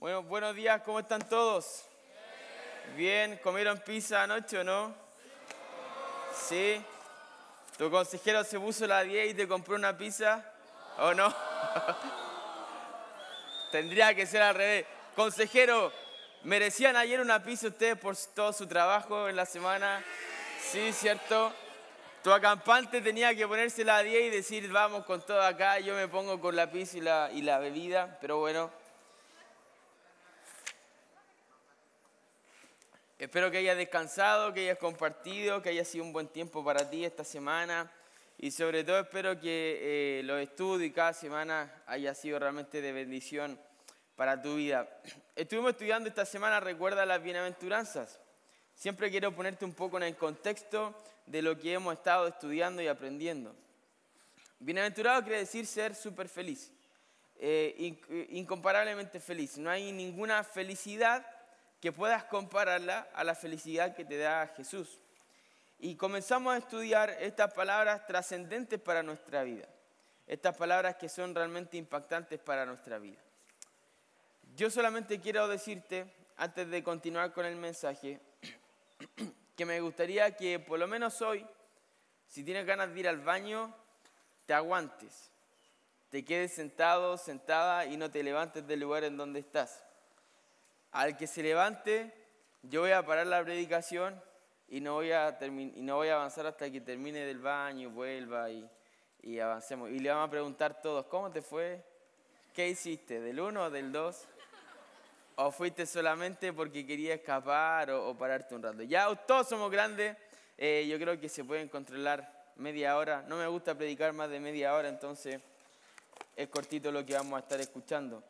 Bueno, buenos días, ¿cómo están todos? Bien, ¿comieron pizza anoche o no? Sí. ¿Tu consejero se puso la 10 y te compró una pizza? ¿O no? Tendría que ser al revés. Consejero, ¿merecían ayer una pizza ustedes por todo su trabajo en la semana? Sí, ¿cierto? Tu acampante tenía que ponerse la 10 y decir, vamos con todo acá, yo me pongo con la pizza y la, y la bebida, pero bueno, Espero que hayas descansado, que hayas compartido, que haya sido un buen tiempo para ti esta semana y sobre todo espero que eh, los estudios cada semana haya sido realmente de bendición para tu vida. Estuvimos estudiando esta semana, recuerda las bienaventuranzas. Siempre quiero ponerte un poco en el contexto de lo que hemos estado estudiando y aprendiendo. Bienaventurado quiere decir ser súper feliz, eh, incomparablemente feliz. No hay ninguna felicidad que puedas compararla a la felicidad que te da Jesús. Y comenzamos a estudiar estas palabras trascendentes para nuestra vida, estas palabras que son realmente impactantes para nuestra vida. Yo solamente quiero decirte, antes de continuar con el mensaje, que me gustaría que por lo menos hoy, si tienes ganas de ir al baño, te aguantes, te quedes sentado, sentada y no te levantes del lugar en donde estás al que se levante, yo voy a parar la predicación y no voy a, y no voy a avanzar hasta que termine del baño, vuelva y, y avancemos. Y le vamos a preguntar todos, ¿cómo te fue? ¿Qué hiciste? ¿Del 1 o del 2? ¿O fuiste solamente porque quería escapar o, pararte un rato? Ya todos somos grandes, eh, yo creo que se pueden controlar media hora. No me gusta predicar más de media hora, entonces es cortito lo que vamos a estar escuchando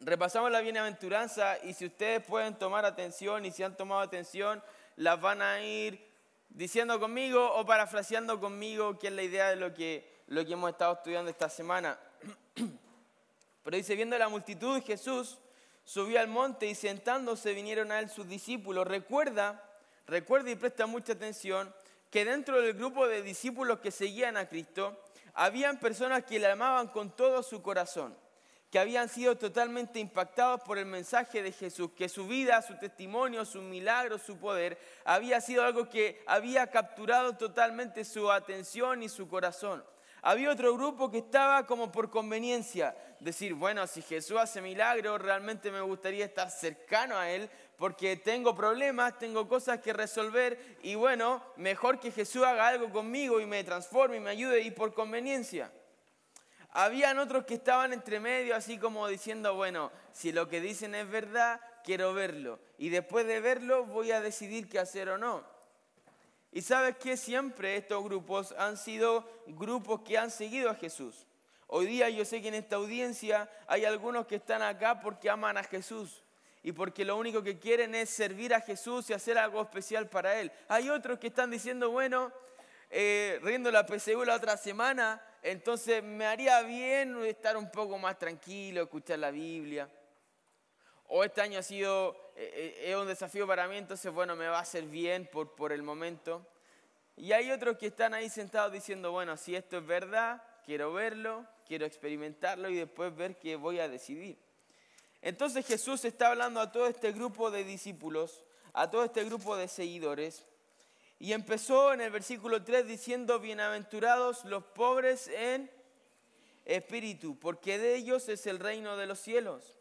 repasamos la bienaventuranza y si ustedes pueden tomar atención y si han tomado atención, las van a ir diciendo conmigo o parafraseando conmigo, que es la idea de lo que, lo que hemos estado estudiando esta semana. Pero dice, viendo la multitud, Jesús subió al monte y sentándose vinieron a él sus discípulos. Recuerda, recuerda y presta mucha atención que dentro del grupo de discípulos que seguían a Cristo, habían personas que le amaban con todo su corazón que habían sido totalmente impactados por el mensaje de Jesús, que su vida, su testimonio, su milagro, su poder, había sido algo que había capturado totalmente su atención y su corazón. Había otro grupo que estaba como por conveniencia, decir, bueno, si Jesús hace milagro, realmente me gustaría estar cercano a Él, porque tengo problemas, tengo cosas que resolver, y bueno, mejor que Jesús haga algo conmigo y me transforme y me ayude, y por conveniencia. Habían otros que estaban entre medio, así como diciendo, bueno, si lo que dicen es verdad, quiero verlo. Y después de verlo voy a decidir qué hacer o no. Y sabes que siempre estos grupos han sido grupos que han seguido a Jesús. Hoy día yo sé que en esta audiencia hay algunos que están acá porque aman a Jesús y porque lo único que quieren es servir a Jesús y hacer algo especial para Él. Hay otros que están diciendo, bueno, eh, riendo la PSU la otra semana, entonces me haría bien estar un poco más tranquilo, escuchar la Biblia. O este año ha sido, eh, eh, un desafío para mí, entonces bueno, me va a hacer bien por, por el momento. Y hay otros que están ahí sentados diciendo, bueno, si esto es verdad, quiero verlo, quiero experimentarlo y después ver qué voy a decidir. Entonces Jesús está hablando a todo este grupo de discípulos, a todo este grupo de seguidores, y empezó en el versículo 3 diciendo, bienaventurados los pobres en espíritu, porque de ellos es el reino de los cielos.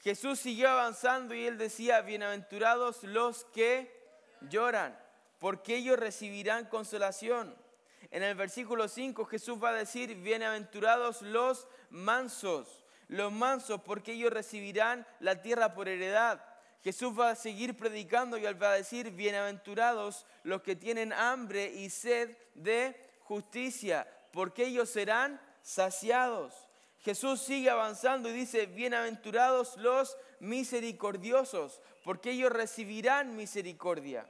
Jesús siguió avanzando y él decía, bienaventurados los que lloran, porque ellos recibirán consolación. En el versículo 5 Jesús va a decir, bienaventurados los mansos, los mansos, porque ellos recibirán la tierra por heredad. Jesús va a seguir predicando y va a decir, bienaventurados los que tienen hambre y sed de justicia, porque ellos serán saciados. Jesús sigue avanzando y dice, bienaventurados los misericordiosos, porque ellos recibirán misericordia.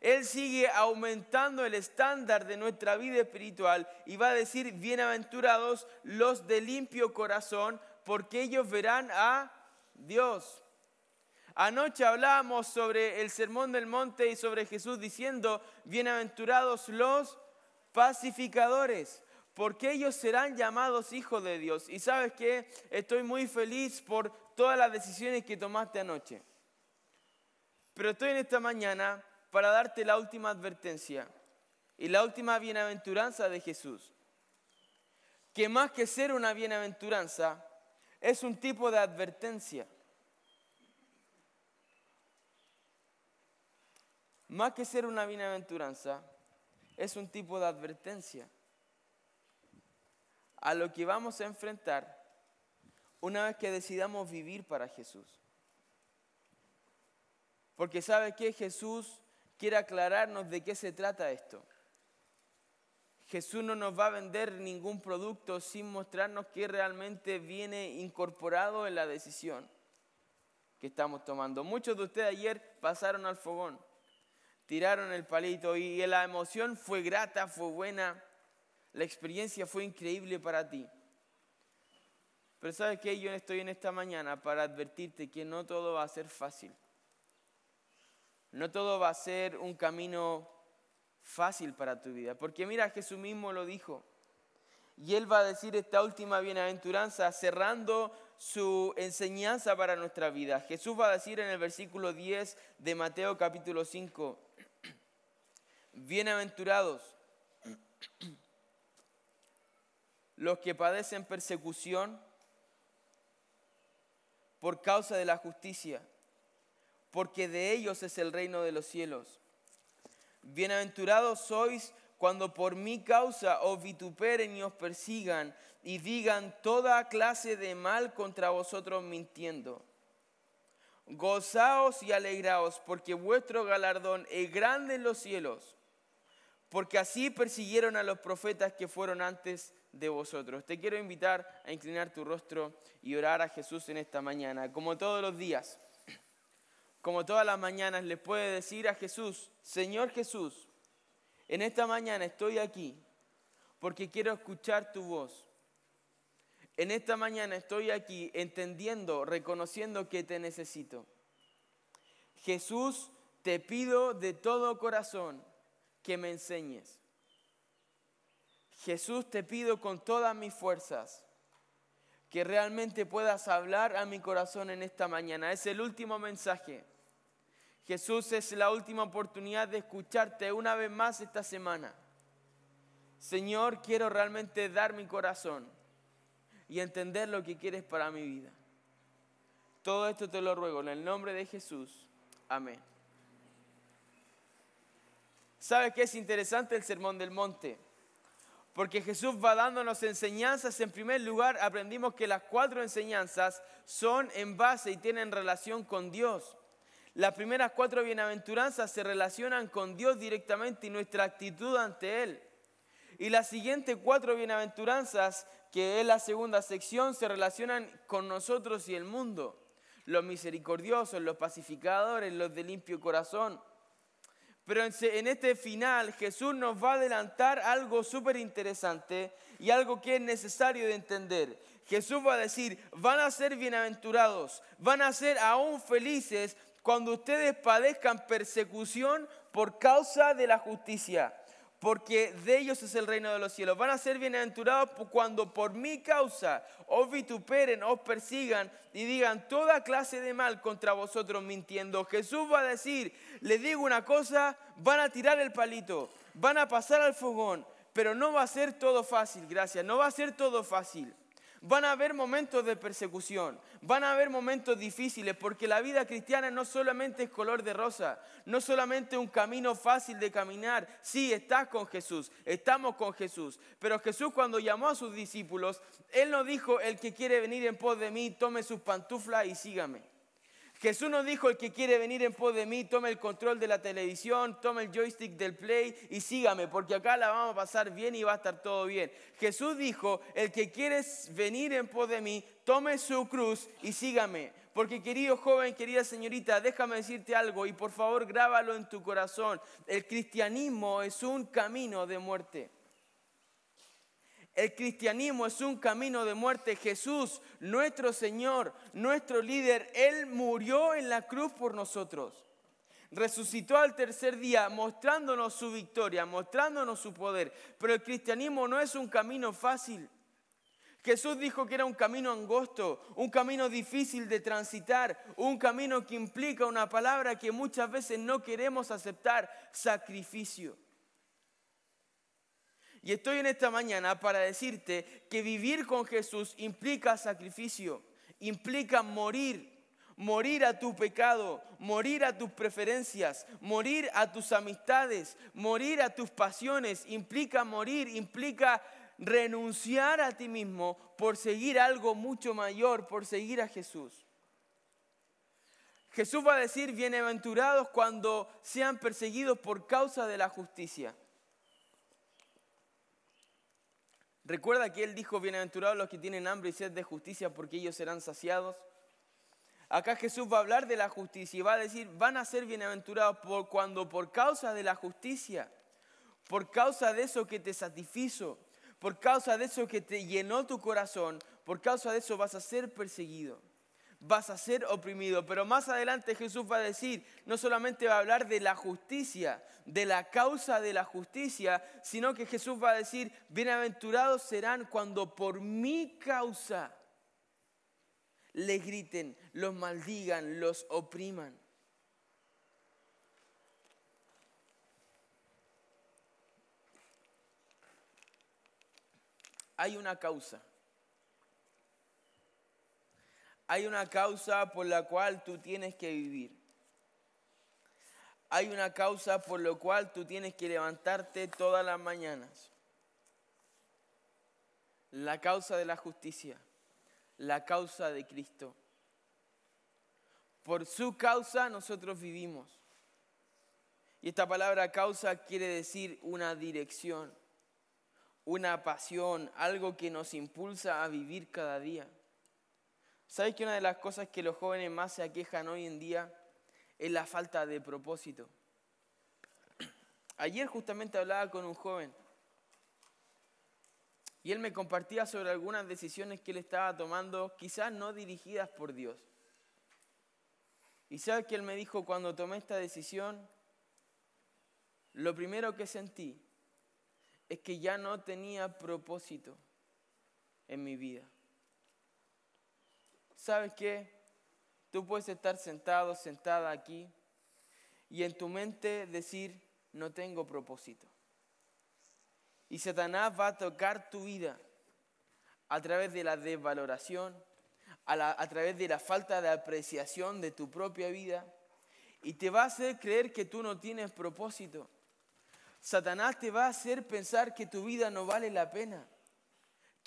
Él sigue aumentando el estándar de nuestra vida espiritual y va a decir, bienaventurados los de limpio corazón, porque ellos verán a Dios. Anoche hablábamos sobre el sermón del monte y sobre Jesús diciendo, bienaventurados los pacificadores, porque ellos serán llamados hijos de Dios. Y sabes que estoy muy feliz por todas las decisiones que tomaste anoche. Pero estoy en esta mañana para darte la última advertencia y la última bienaventuranza de Jesús. Que más que ser una bienaventuranza, es un tipo de advertencia. Más que ser una bienaventuranza, es un tipo de advertencia a lo que vamos a enfrentar una vez que decidamos vivir para Jesús. Porque sabe que Jesús quiere aclararnos de qué se trata esto. Jesús no nos va a vender ningún producto sin mostrarnos qué realmente viene incorporado en la decisión que estamos tomando. Muchos de ustedes ayer pasaron al fogón, tiraron el palito y la emoción fue grata, fue buena, la experiencia fue increíble para ti. Pero sabes que yo estoy en esta mañana para advertirte que no todo va a ser fácil. No todo va a ser un camino fácil para tu vida. Porque mira, Jesús mismo lo dijo. Y Él va a decir esta última bienaventuranza cerrando su enseñanza para nuestra vida. Jesús va a decir en el versículo 10 de Mateo capítulo 5, bienaventurados los que padecen persecución por causa de la justicia, porque de ellos es el reino de los cielos. Bienaventurados sois cuando por mi causa os vituperen y os persigan y digan toda clase de mal contra vosotros mintiendo. Gozaos y alegraos, porque vuestro galardón es grande en los cielos, porque así persiguieron a los profetas que fueron antes de vosotros. Te quiero invitar a inclinar tu rostro y orar a Jesús en esta mañana. Como todos los días, como todas las mañanas, le puede decir a Jesús, Señor Jesús, en esta mañana estoy aquí porque quiero escuchar tu voz. En esta mañana estoy aquí entendiendo, reconociendo que te necesito. Jesús, te pido de todo corazón que me enseñes. Jesús, te pido con todas mis fuerzas que realmente puedas hablar a mi corazón en esta mañana. Es el último mensaje. Jesús es la última oportunidad de escucharte una vez más esta semana. Señor, quiero realmente dar mi corazón y entender lo que quieres para mi vida. Todo esto te lo ruego en el nombre de Jesús. Amén. ¿Sabe qué es interesante el Sermón del Monte? porque Jesús va dándonos enseñanzas. En primer lugar, aprendimos que las cuatro enseñanzas son en base y tienen relación con Dios. Las primeras cuatro bienaventuranzas se relacionan con Dios directamente y nuestra actitud ante Él. Y las siguientes cuatro bienaventuranzas, que es la segunda sección, se relacionan con nosotros y el mundo. Los misericordiosos, los pacificadores, los de limpio corazón. Pero en este final Jesús nos va a adelantar algo súper interesante y algo que es necesario de entender. Jesús va a decir, van a ser bienaventurados, van a ser aún felices cuando ustedes padezcan persecución por causa de la justicia porque de ellos es el reino de los cielos. Van a ser bienaventurados cuando por mi causa os vituperen, os persigan y digan toda clase de mal contra vosotros mintiendo. Jesús va a decir, les digo una cosa, van a tirar el palito, van a pasar al fogón, pero no va a ser todo fácil, gracias, no va a ser todo fácil. Van a haber momentos de persecución, van a haber momentos difíciles, porque la vida cristiana no solamente es color de rosa, no solamente un camino fácil de caminar. Sí, estás con Jesús, estamos con Jesús. Pero Jesús cuando llamó a sus discípulos, Él no dijo, el que quiere venir en pos de mí, tome sus pantuflas y sígame. Jesús nos dijo, el que quiere venir en pos de mí, tome el control de la televisión, tome el joystick del play y sígame, porque acá la vamos a pasar bien y va a estar todo bien. Jesús dijo, el que quiere venir en pos de mí, tome su cruz y sígame. Porque querido joven, querida señorita, déjame decirte algo y por favor grábalo en tu corazón. El cristianismo es un camino de muerte. El cristianismo es un camino de muerte. Jesús, nuestro Señor, nuestro líder, Él murió en la cruz por nosotros. Resucitó al tercer día mostrándonos su victoria, mostrándonos su poder. Pero el cristianismo no es un camino fácil. Jesús dijo que era un camino angosto, un camino difícil de transitar, un camino que implica una palabra que muchas veces no queremos aceptar, sacrificio. Y estoy en esta mañana para decirte que vivir con Jesús implica sacrificio, implica morir, morir a tu pecado, morir a tus preferencias, morir a tus amistades, morir a tus pasiones, implica morir, implica renunciar a ti mismo por seguir algo mucho mayor, por seguir a Jesús. Jesús va a decir, bienaventurados cuando sean perseguidos por causa de la justicia. Recuerda que Él dijo, bienaventurados los que tienen hambre y sed de justicia porque ellos serán saciados. Acá Jesús va a hablar de la justicia y va a decir, van a ser bienaventurados cuando por causa de la justicia, por causa de eso que te satisfizo, por causa de eso que te llenó tu corazón, por causa de eso vas a ser perseguido, vas a ser oprimido. Pero más adelante Jesús va a decir, no solamente va a hablar de la justicia, de la causa de la justicia, sino que Jesús va a decir, bienaventurados serán cuando por mi causa les griten, los maldigan, los opriman. hay una causa. Hay una causa por la cual tú tienes que vivir. Hay una causa por la cual tú tienes que levantarte todas las mañanas. La causa de la justicia, la causa de Cristo. Por su causa nosotros vivimos. Y esta palabra causa quiere decir una dirección una pasión, algo que nos impulsa a vivir cada día. ¿Sabes que una de las cosas que los jóvenes más se aquejan hoy en día es la falta de propósito? Ayer justamente hablaba con un joven y él me compartía sobre algunas decisiones que él estaba tomando, quizás no dirigidas por Dios. Y sabes que él me dijo, cuando tomé esta decisión, lo primero que sentí es que ya no tenía propósito en mi vida. ¿Sabes qué? Tú puedes estar sentado, sentada aquí y en tu mente decir, no tengo propósito. Y Satanás va a tocar tu vida a través de la desvaloración, a, a, través de la falta de apreciación de tu propia vida y te va a hacer creer que tú no tienes propósito. Satanás te va a hacer pensar que tu vida no vale la pena,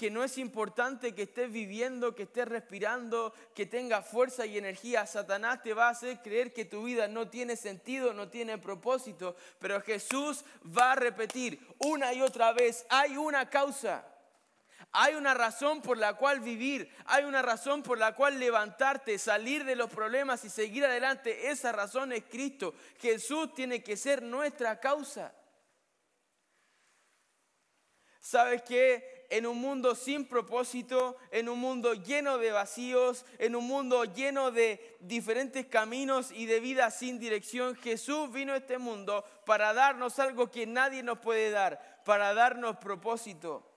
que no es importante que estés viviendo, que estés respirando, que tengas fuerza y energía. Satanás te va a hacer creer que tu vida no tiene sentido, no tiene propósito, pero Jesús va a repetir una y otra vez, hay una causa. Hay una razón por la cual vivir, hay una razón por la cual levantarte, salir de los problemas y seguir adelante. Esa razón es Cristo. Jesús tiene que ser nuestra causa. ¿Sabes qué? En un mundo sin propósito, en un mundo lleno de vacíos, en un mundo lleno de diferentes caminos y de vida sin dirección, Jesús vino a este mundo para darnos algo que nadie nos puede dar, para darnos propósito.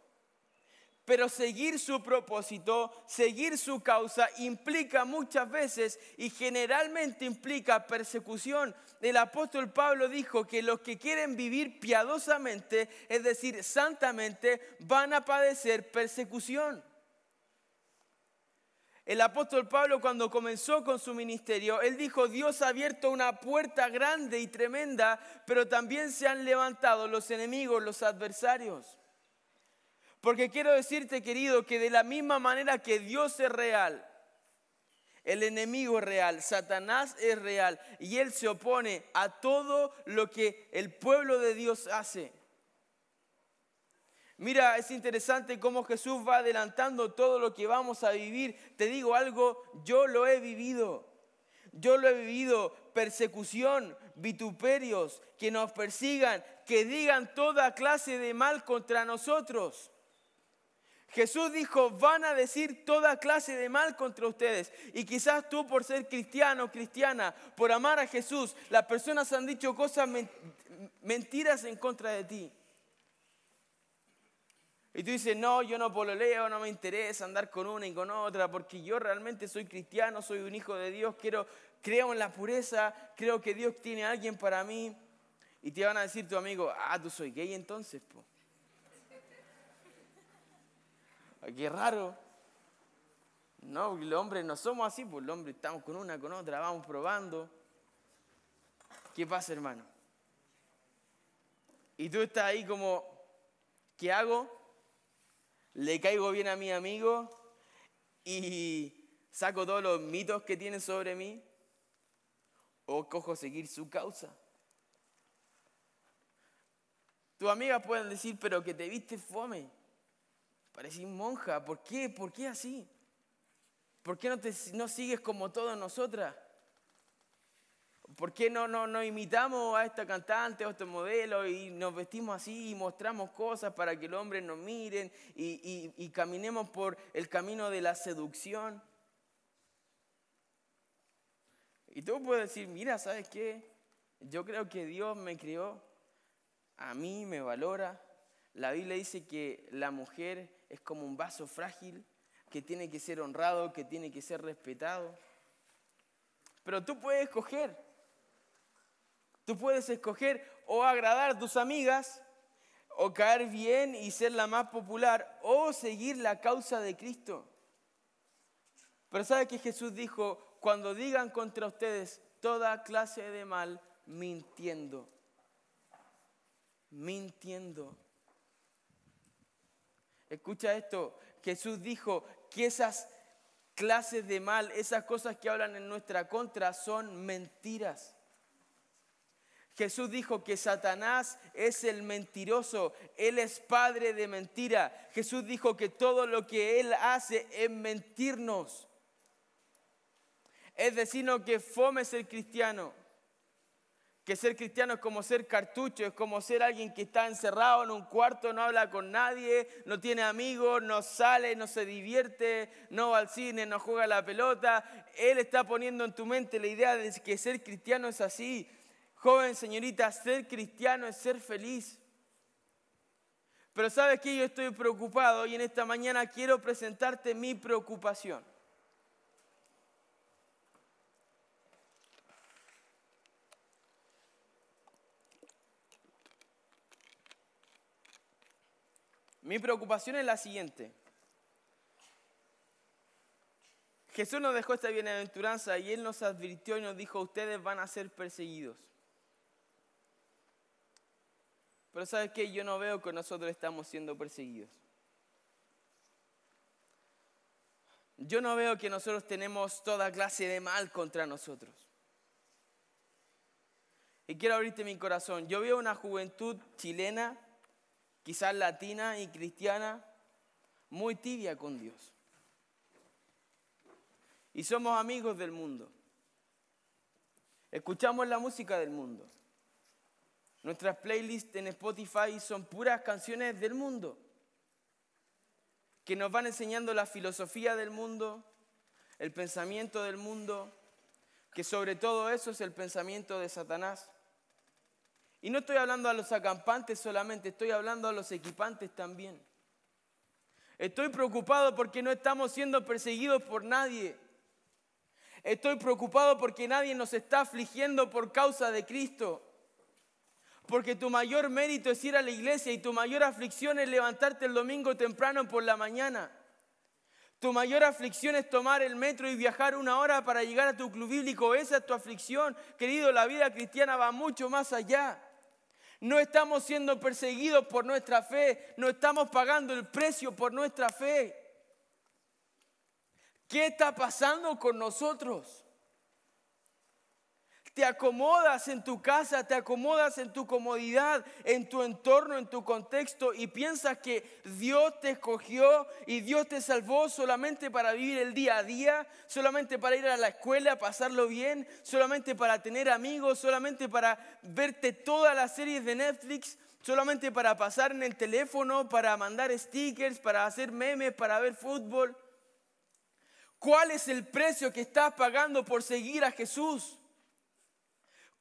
Pero seguir su propósito, seguir su causa, implica muchas veces y generalmente implica persecución. El apóstol Pablo dijo que los que quieren vivir piadosamente, es decir, santamente, van a padecer persecución. El apóstol Pablo cuando comenzó con su ministerio, él dijo, Dios ha abierto una puerta grande y tremenda, pero también se han levantado los enemigos, los adversarios. Porque quiero decirte, querido, que de la misma manera que Dios es real, el enemigo es real, Satanás es real y él se opone a todo lo que el pueblo de Dios hace. Mira, es interesante cómo Jesús va adelantando todo lo que vamos a vivir. Te digo algo, yo lo he vivido. Yo lo he vivido, persecución, vituperios, que nos persigan, que digan toda clase de mal contra nosotros. Jesús dijo, van a decir toda clase de mal contra ustedes. Y quizás tú por ser cristiano, cristiana, por amar a Jesús, las personas han dicho cosas mentiras en contra de ti. Y tú dices, no, yo no pololeo, no me interesa andar con una y con otra, porque yo realmente soy cristiano, soy un hijo de Dios, quiero, creo en la pureza, creo que Dios tiene a alguien para mí. Y te van a decir tu amigo, ah, tú soy gay entonces, po. Qué raro. No, los hombres no somos así, pues los hombres estamos con una, con otra, vamos probando. ¿Qué pasa, hermano? Y tú estás ahí como, ¿qué hago? ¿Le caigo bien a mi amigo y saco todos los mitos que tiene sobre mí? ¿O cojo seguir su causa? Tus amigas pueden decir, pero que te viste fome. Parecís monja. ¿Por qué? ¿Por qué así? ¿Por qué no, te, no sigues como todas nosotras? ¿Por qué no, no, no imitamos a esta cantante o a este modelo y nos vestimos así y mostramos cosas para que los hombres nos miren y, y caminemos por el camino de la seducción? Y tú puedes decir, mira, ¿sabes qué? Yo creo que Dios me crió, a mí me valora. La Biblia dice que la mujer es como un vaso frágil que tiene que ser honrado, que tiene que ser respetado. Pero tú puedes escoger. Tú puedes escoger o agradar a tus amigas, o caer bien y ser la más popular, o seguir la causa de Cristo. Pero ¿sabe que Jesús dijo, cuando digan contra ustedes toda clase de mal, mintiendo? Mintiendo. Escucha esto, Jesús dijo que esas clases de mal, esas cosas que hablan en nuestra contra son mentiras. Jesús dijo que Satanás es el mentiroso, él es padre de mentira. Jesús dijo que todo lo que él hace es mentirnos. Es decir, no que fome ser cristiano que ser cristiano es como ser cartucho, es como ser alguien que está encerrado en un cuarto, no habla con nadie, no tiene amigos, no sale, no se divierte, no va al cine, no juega la pelota. Él está poniendo en tu mente la idea de que ser cristiano es así. Joven señorita, ser cristiano es ser feliz. Pero sabes que yo estoy preocupado y en esta mañana quiero presentarte mi preocupación. Mi preocupación es la siguiente. Jesús nos dejó esta bienaventuranza y Él nos advirtió y nos dijo, ustedes van a ser perseguidos. Pero ¿sabes qué? Yo no veo que nosotros estamos siendo perseguidos. Yo no veo que nosotros tenemos toda clase de mal contra nosotros. Y quiero abrirte mi corazón. Yo veo una juventud chilena quizás latina y cristiana, muy tibia con Dios. Y somos amigos del mundo. Escuchamos la música del mundo. Nuestras playlists en Spotify son puras canciones del mundo, que nos van enseñando la filosofía del mundo, el pensamiento del mundo, que sobre todo eso es el pensamiento de Satanás. Y no estoy hablando a los acampantes solamente, estoy hablando a los equipantes también. Estoy preocupado porque no estamos siendo perseguidos por nadie. Estoy preocupado porque nadie nos está afligiendo por causa de Cristo. Porque tu mayor mérito es ir a la iglesia y tu mayor aflicción es levantarte el domingo temprano por la mañana. Tu mayor aflicción es tomar el metro y viajar una hora para llegar a tu club bíblico. Esa es tu aflicción. Querido, la vida cristiana va mucho más allá. No estamos siendo perseguidos por nuestra fe, no estamos pagando el precio por nuestra fe. ¿Qué está pasando con nosotros? Te acomodas en tu casa, te acomodas en tu comodidad, en tu entorno, en tu contexto y piensas que Dios te escogió y Dios te salvó solamente para vivir el día a día, solamente para ir a la escuela, pasarlo bien, solamente para tener amigos, solamente para verte todas las series de Netflix, solamente para pasar en el teléfono, para mandar stickers, para hacer memes, para ver fútbol. ¿Cuál es el precio que estás pagando por seguir a Jesús?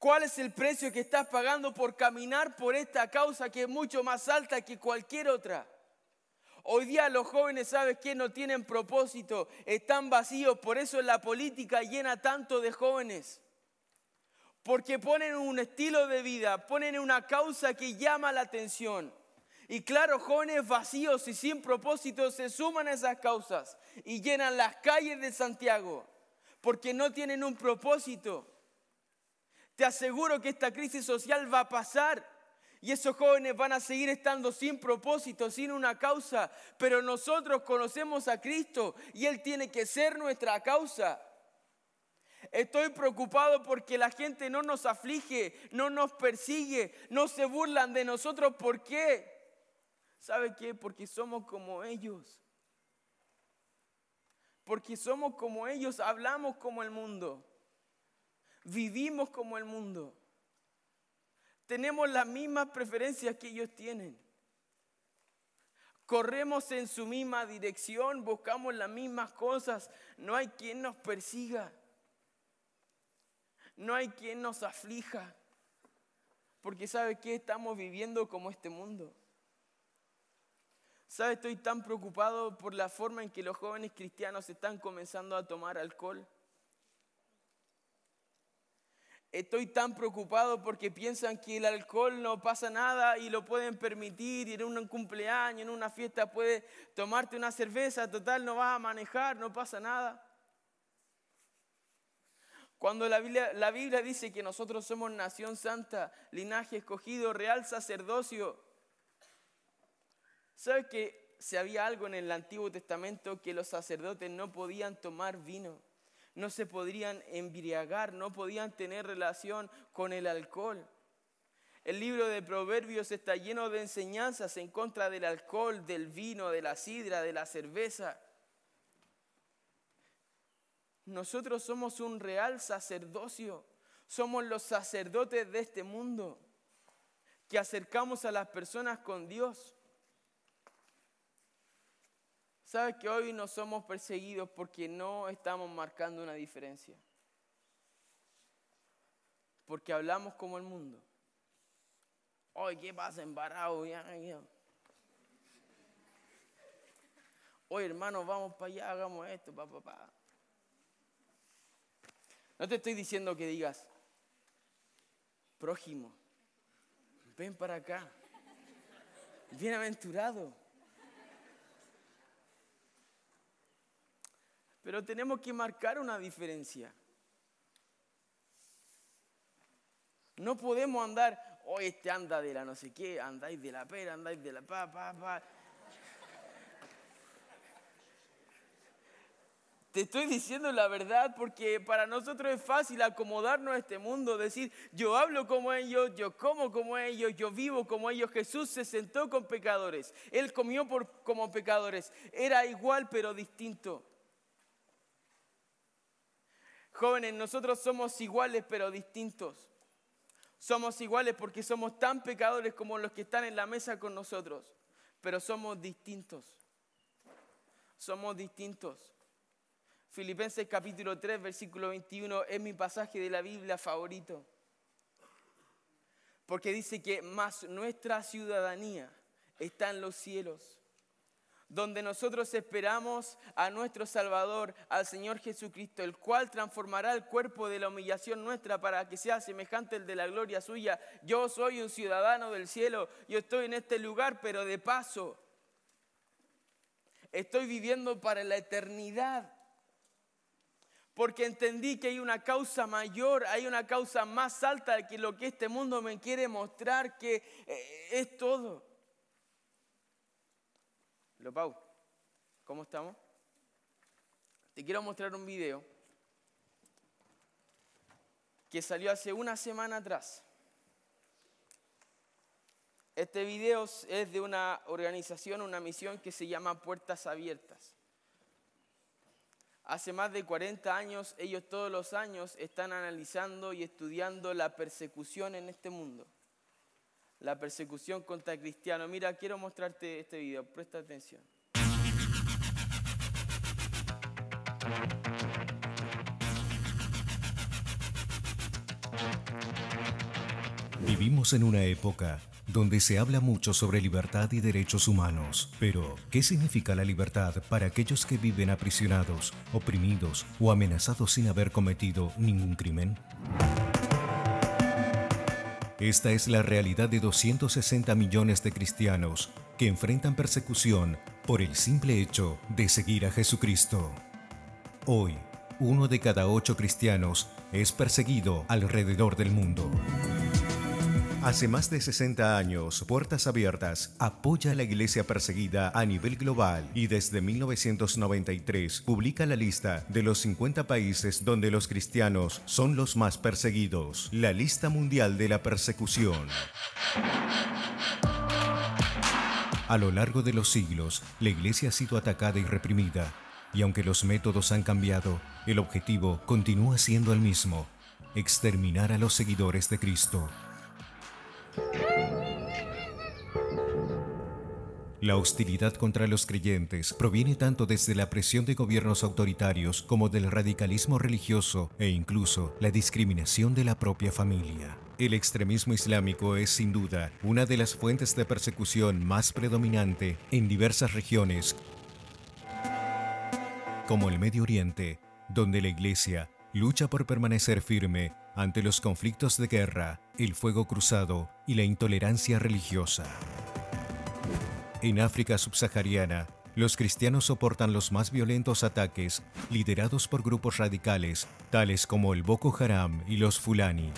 ¿Cuál es el precio que estás pagando por caminar por esta causa que es mucho más alta que cualquier otra? Hoy día los jóvenes, ¿sabes qué? No tienen propósito, están vacíos, por eso la política llena tanto de jóvenes. Porque ponen un estilo de vida, ponen una causa que llama la atención. Y claro, jóvenes vacíos y sin propósito se suman a esas causas y llenan las calles de Santiago porque no tienen un propósito. Te aseguro que esta crisis social va a pasar y esos jóvenes van a seguir estando sin propósito, sin una causa, pero nosotros conocemos a Cristo y Él tiene que ser nuestra causa. Estoy preocupado porque la gente no nos aflige, no nos persigue, no se burlan de nosotros. ¿Por qué? ¿Sabe qué? Porque somos como ellos. Porque somos como ellos, hablamos como el mundo, vivimos como el mundo. Tenemos las mismas preferencias que ellos tienen. Corremos en su misma dirección, buscamos las mismas cosas. No hay quien nos persiga. No hay quien nos aflija. Porque sabe que estamos viviendo como este mundo. ¿Sabe? Estoy tan preocupado por la forma en que los jóvenes cristianos están comenzando a tomar alcohol. Estoy tan preocupado porque piensan que el alcohol no pasa nada y lo pueden permitir y en un cumpleaños, en una fiesta puedes tomarte una cerveza, total no vas a manejar, no pasa nada. Cuando la Biblia, la Biblia dice que nosotros somos nación santa, linaje escogido, real sacerdocio, ¿Sabes que si había algo en el Antiguo Testamento que los sacerdotes no podían tomar vino? No se podrían embriagar, no podían tener relación con el alcohol. El libro de Proverbios está lleno de enseñanzas en contra del alcohol, del vino, de la sidra, de la cerveza. Nosotros somos un real sacerdocio, somos los sacerdotes de este mundo que acercamos a las personas con Dios. ¿Sabes que hoy no somos perseguidos porque no estamos marcando una diferencia? Porque hablamos como el mundo. Hoy, ¿qué pasa en Barao? Hoy, hermano, vamos para allá, hagamos esto, papá, papá. No te estoy diciendo que digas, prójimo, ven para acá, bienaventurado. Pero tenemos que marcar una diferencia. No podemos andar, hoy este anda de la no sé qué, andáis de la pera, andáis de la pa, pa, pa. Te estoy diciendo la verdad porque para nosotros es fácil acomodarnos a este mundo, decir, yo hablo como ellos, yo como como ellos, yo vivo como ellos. Jesús se sentó con pecadores, Él comió por, como pecadores, era igual pero distinto. Jóvenes, nosotros somos iguales pero distintos. Somos iguales porque somos tan pecadores como los que están en la mesa con nosotros, pero somos distintos. Somos distintos. Filipenses capítulo 3, versículo 21 es mi pasaje de la Biblia favorito. Porque dice que más nuestra ciudadanía está en los cielos donde nosotros esperamos a nuestro Salvador, al Señor Jesucristo, el cual transformará el cuerpo de la humillación nuestra para que sea semejante al de la gloria suya. Yo soy un ciudadano del cielo, yo estoy en este lugar, pero de paso, estoy viviendo para la eternidad. Porque entendí que hay una causa mayor, hay una causa más alta que lo que este mundo me quiere mostrar, que eh, es todo. Pau, ¿cómo estamos? Te quiero mostrar un video que salió hace una semana atrás. Este video es de una organización, una misión que se llama Puertas Abiertas. Hace más de 40 años, ellos todos los años están analizando y estudiando la persecución en este mundo la persecución contra cristianos. Mira, quiero mostrarte este video, presta atención. Vivimos en una época donde se habla mucho sobre libertad y derechos humanos. Pero, ¿qué significa la libertad para aquellos que viven aprisionados, oprimidos o amenazados sin haber cometido ningún crimen? Esta es la realidad de 260 millones de cristianos que enfrentan persecución por el simple hecho de seguir a Jesucristo. Hoy, uno de cada ocho cristianos es perseguido alrededor del mundo. Hace más de 60 años, Puertas Abiertas apoya a la iglesia perseguida a nivel global y desde 1993 publica la lista de los 50 países donde los cristianos son los más perseguidos, la lista mundial de la persecución. A lo largo de los siglos, la iglesia ha sido atacada y reprimida, y aunque los métodos han cambiado, el objetivo continúa siendo el mismo, exterminar a los seguidores de Cristo. La hostilidad contra los creyentes proviene tanto desde la presión de gobiernos autoritarios como del radicalismo religioso e incluso la discriminación de la propia familia. El extremismo islámico es sin duda una de las fuentes de persecución más predominante en diversas regiones, como el Medio Oriente, donde la Iglesia lucha por permanecer firme ante los conflictos de guerra, el fuego cruzado y la intolerancia religiosa. En África subsahariana, los cristianos soportan los más violentos ataques liderados por grupos radicales tales como el Boko Haram y los Fulani.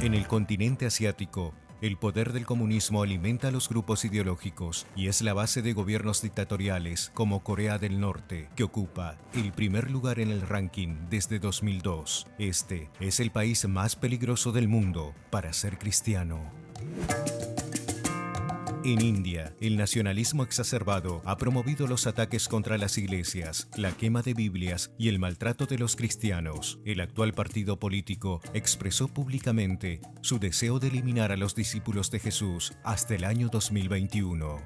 En el continente asiático, el poder del comunismo alimenta a los grupos ideológicos y es la base de gobiernos dictatoriales como Corea del Norte, que ocupa el primer lugar en el ranking desde 2002. Este es el país más peligroso del mundo para ser cristiano. En India, el nacionalismo exacerbado ha promovido los ataques contra las iglesias, la quema de Biblias y el maltrato de los cristianos. El actual partido político expresó públicamente su deseo de eliminar a los discípulos de Jesús hasta el año 2021.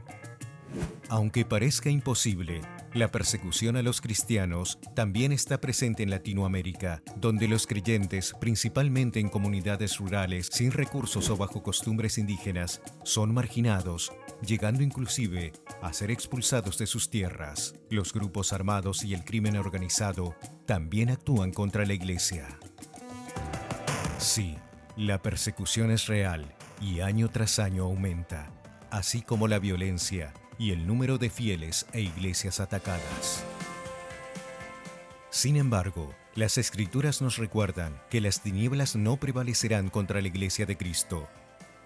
Aunque parezca imposible, la persecución a los cristianos también está presente en Latinoamérica, donde los creyentes, principalmente en comunidades rurales sin recursos o bajo costumbres indígenas, son marginados, llegando inclusive a ser expulsados de sus tierras. Los grupos armados y el crimen organizado también actúan contra la iglesia. Sí, la persecución es real y año tras año aumenta, así como la violencia y el número de fieles e iglesias atacadas. Sin embargo, las escrituras nos recuerdan que las tinieblas no prevalecerán contra la iglesia de Cristo,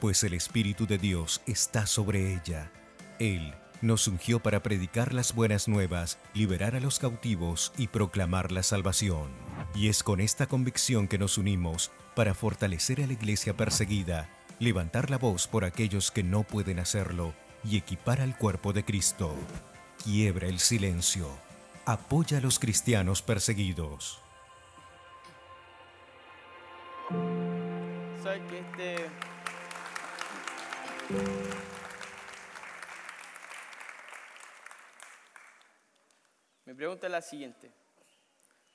pues el Espíritu de Dios está sobre ella. Él nos ungió para predicar las buenas nuevas, liberar a los cautivos y proclamar la salvación. Y es con esta convicción que nos unimos para fortalecer a la iglesia perseguida, levantar la voz por aquellos que no pueden hacerlo y equipar al cuerpo de Cristo. Quiebra el silencio. Apoya a los cristianos perseguidos. Mi pregunta la siguiente.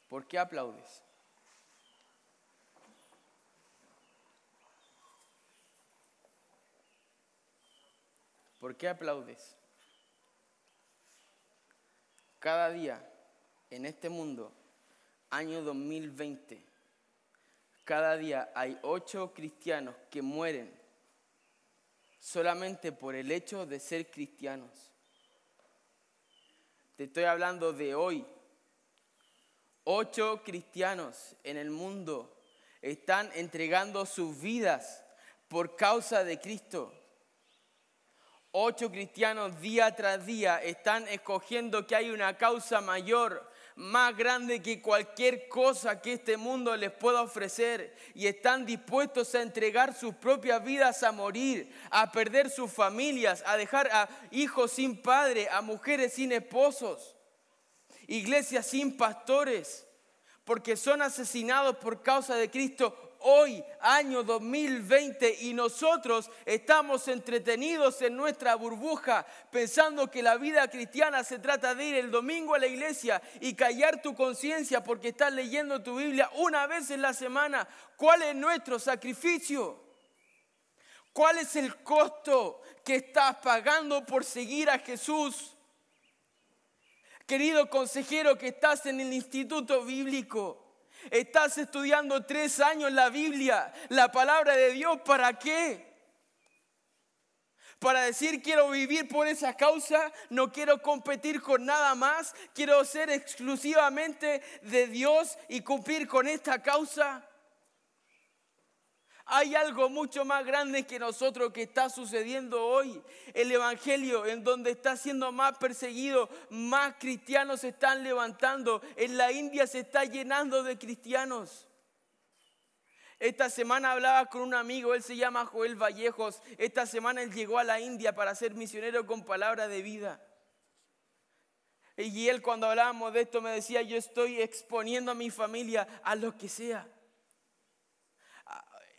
¿Por qué aplaudes? ¿Por qué aplaudes? Cada día en este mundo, año 2020, cada día hay ocho cristianos que mueren solamente por el hecho de ser cristianos. Te estoy hablando de hoy. Ocho cristianos en el mundo están entregando sus vidas por causa de Cristo. Ocho cristianos día tras día están escogiendo que hay una causa mayor, más grande que cualquier cosa que este mundo les pueda ofrecer y están dispuestos a entregar sus propias vidas a morir, a perder sus familias, a dejar a hijos sin padre, a mujeres sin esposos, iglesias sin pastores, porque son asesinados por causa de Cristo hoy, año 2020, y nosotros estamos entretenidos en nuestra burbuja pensando que la vida cristiana se trata de ir el domingo a la iglesia y callar tu conciencia porque estás leyendo tu Biblia una vez en la semana. ¿Cuál es nuestro sacrificio? ¿Cuál es el costo que estás pagando por seguir a Jesús? Querido consejero que estás en el instituto bíblico, estás estudiando tres años la Biblia, la palabra de Dios, ¿para qué? Para decir quiero vivir por esa causa, no quiero competir con nada más, quiero ser exclusivamente de Dios y cumplir con esta causa. Hay algo mucho más grande que nosotros que está sucediendo hoy. El Evangelio en donde está siendo más perseguido, más cristianos se están levantando. En la India se está llenando de cristianos. Esta semana hablaba con un amigo, él se llama Joel Vallejos. Esta semana él llegó a la India para ser misionero con palabra de vida. Y él cuando hablábamos de esto me decía, yo estoy exponiendo a mi familia a lo que sea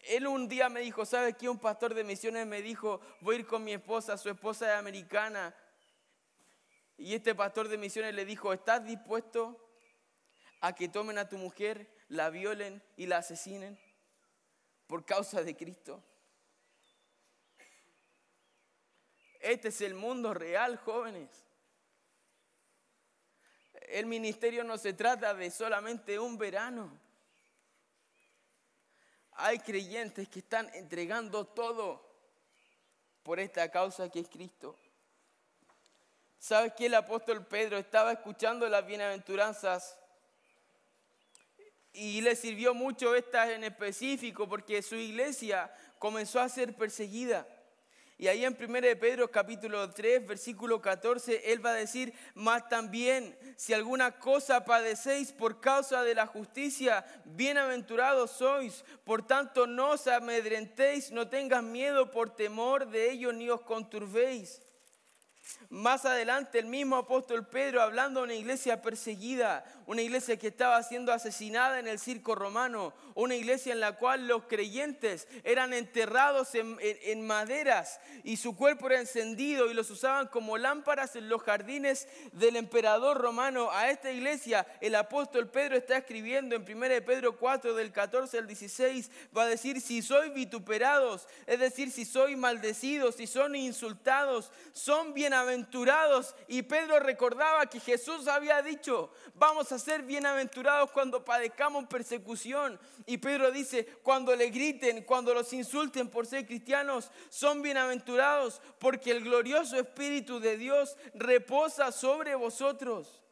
él un día me dijo, ¿sabes qué? Un pastor de misiones me dijo, voy a ir con mi esposa, su esposa es americana. Y este pastor de misiones le dijo, ¿estás dispuesto a que tomen a tu mujer, la violen y la asesinen por causa de Cristo? Este es el mundo real, jóvenes. El ministerio no se trata de solamente un verano hay creyentes que están entregando todo por esta causa que es Cristo. ¿Sabes que el apóstol Pedro estaba escuchando las bienaventuranzas y le sirvió mucho estas en específico porque su iglesia comenzó a ser perseguida? Y ahí en 1 Pedro capítulo 3, versículo 14, él va a decir, más también, si alguna cosa padecéis por causa de la justicia, bienaventurados sois. Por tanto, no os amedrentéis, no tengas miedo por temor de ellos, ni os conturbéis más adelante el mismo apóstol Pedro hablando de una iglesia perseguida, una iglesia que estaba siendo asesinada en el circo romano, una iglesia en la cual los creyentes eran enterrados en, maderas y su cuerpo era encendido y los usaban como lámparas en los jardines del emperador romano. A esta iglesia el apóstol Pedro está escribiendo en 1 Pedro 4 del 14 al 16, va a decir, si sois vituperados, es decir, si sois maldecidos, si son insultados, son bienaventurados bienaventurados. Y Pedro recordaba que Jesús había dicho, vamos a ser bienaventurados cuando padezcamos persecución. Y Pedro dice, cuando le griten, cuando los insulten por ser cristianos, son bienaventurados porque el glorioso Espíritu de Dios reposa sobre vosotros.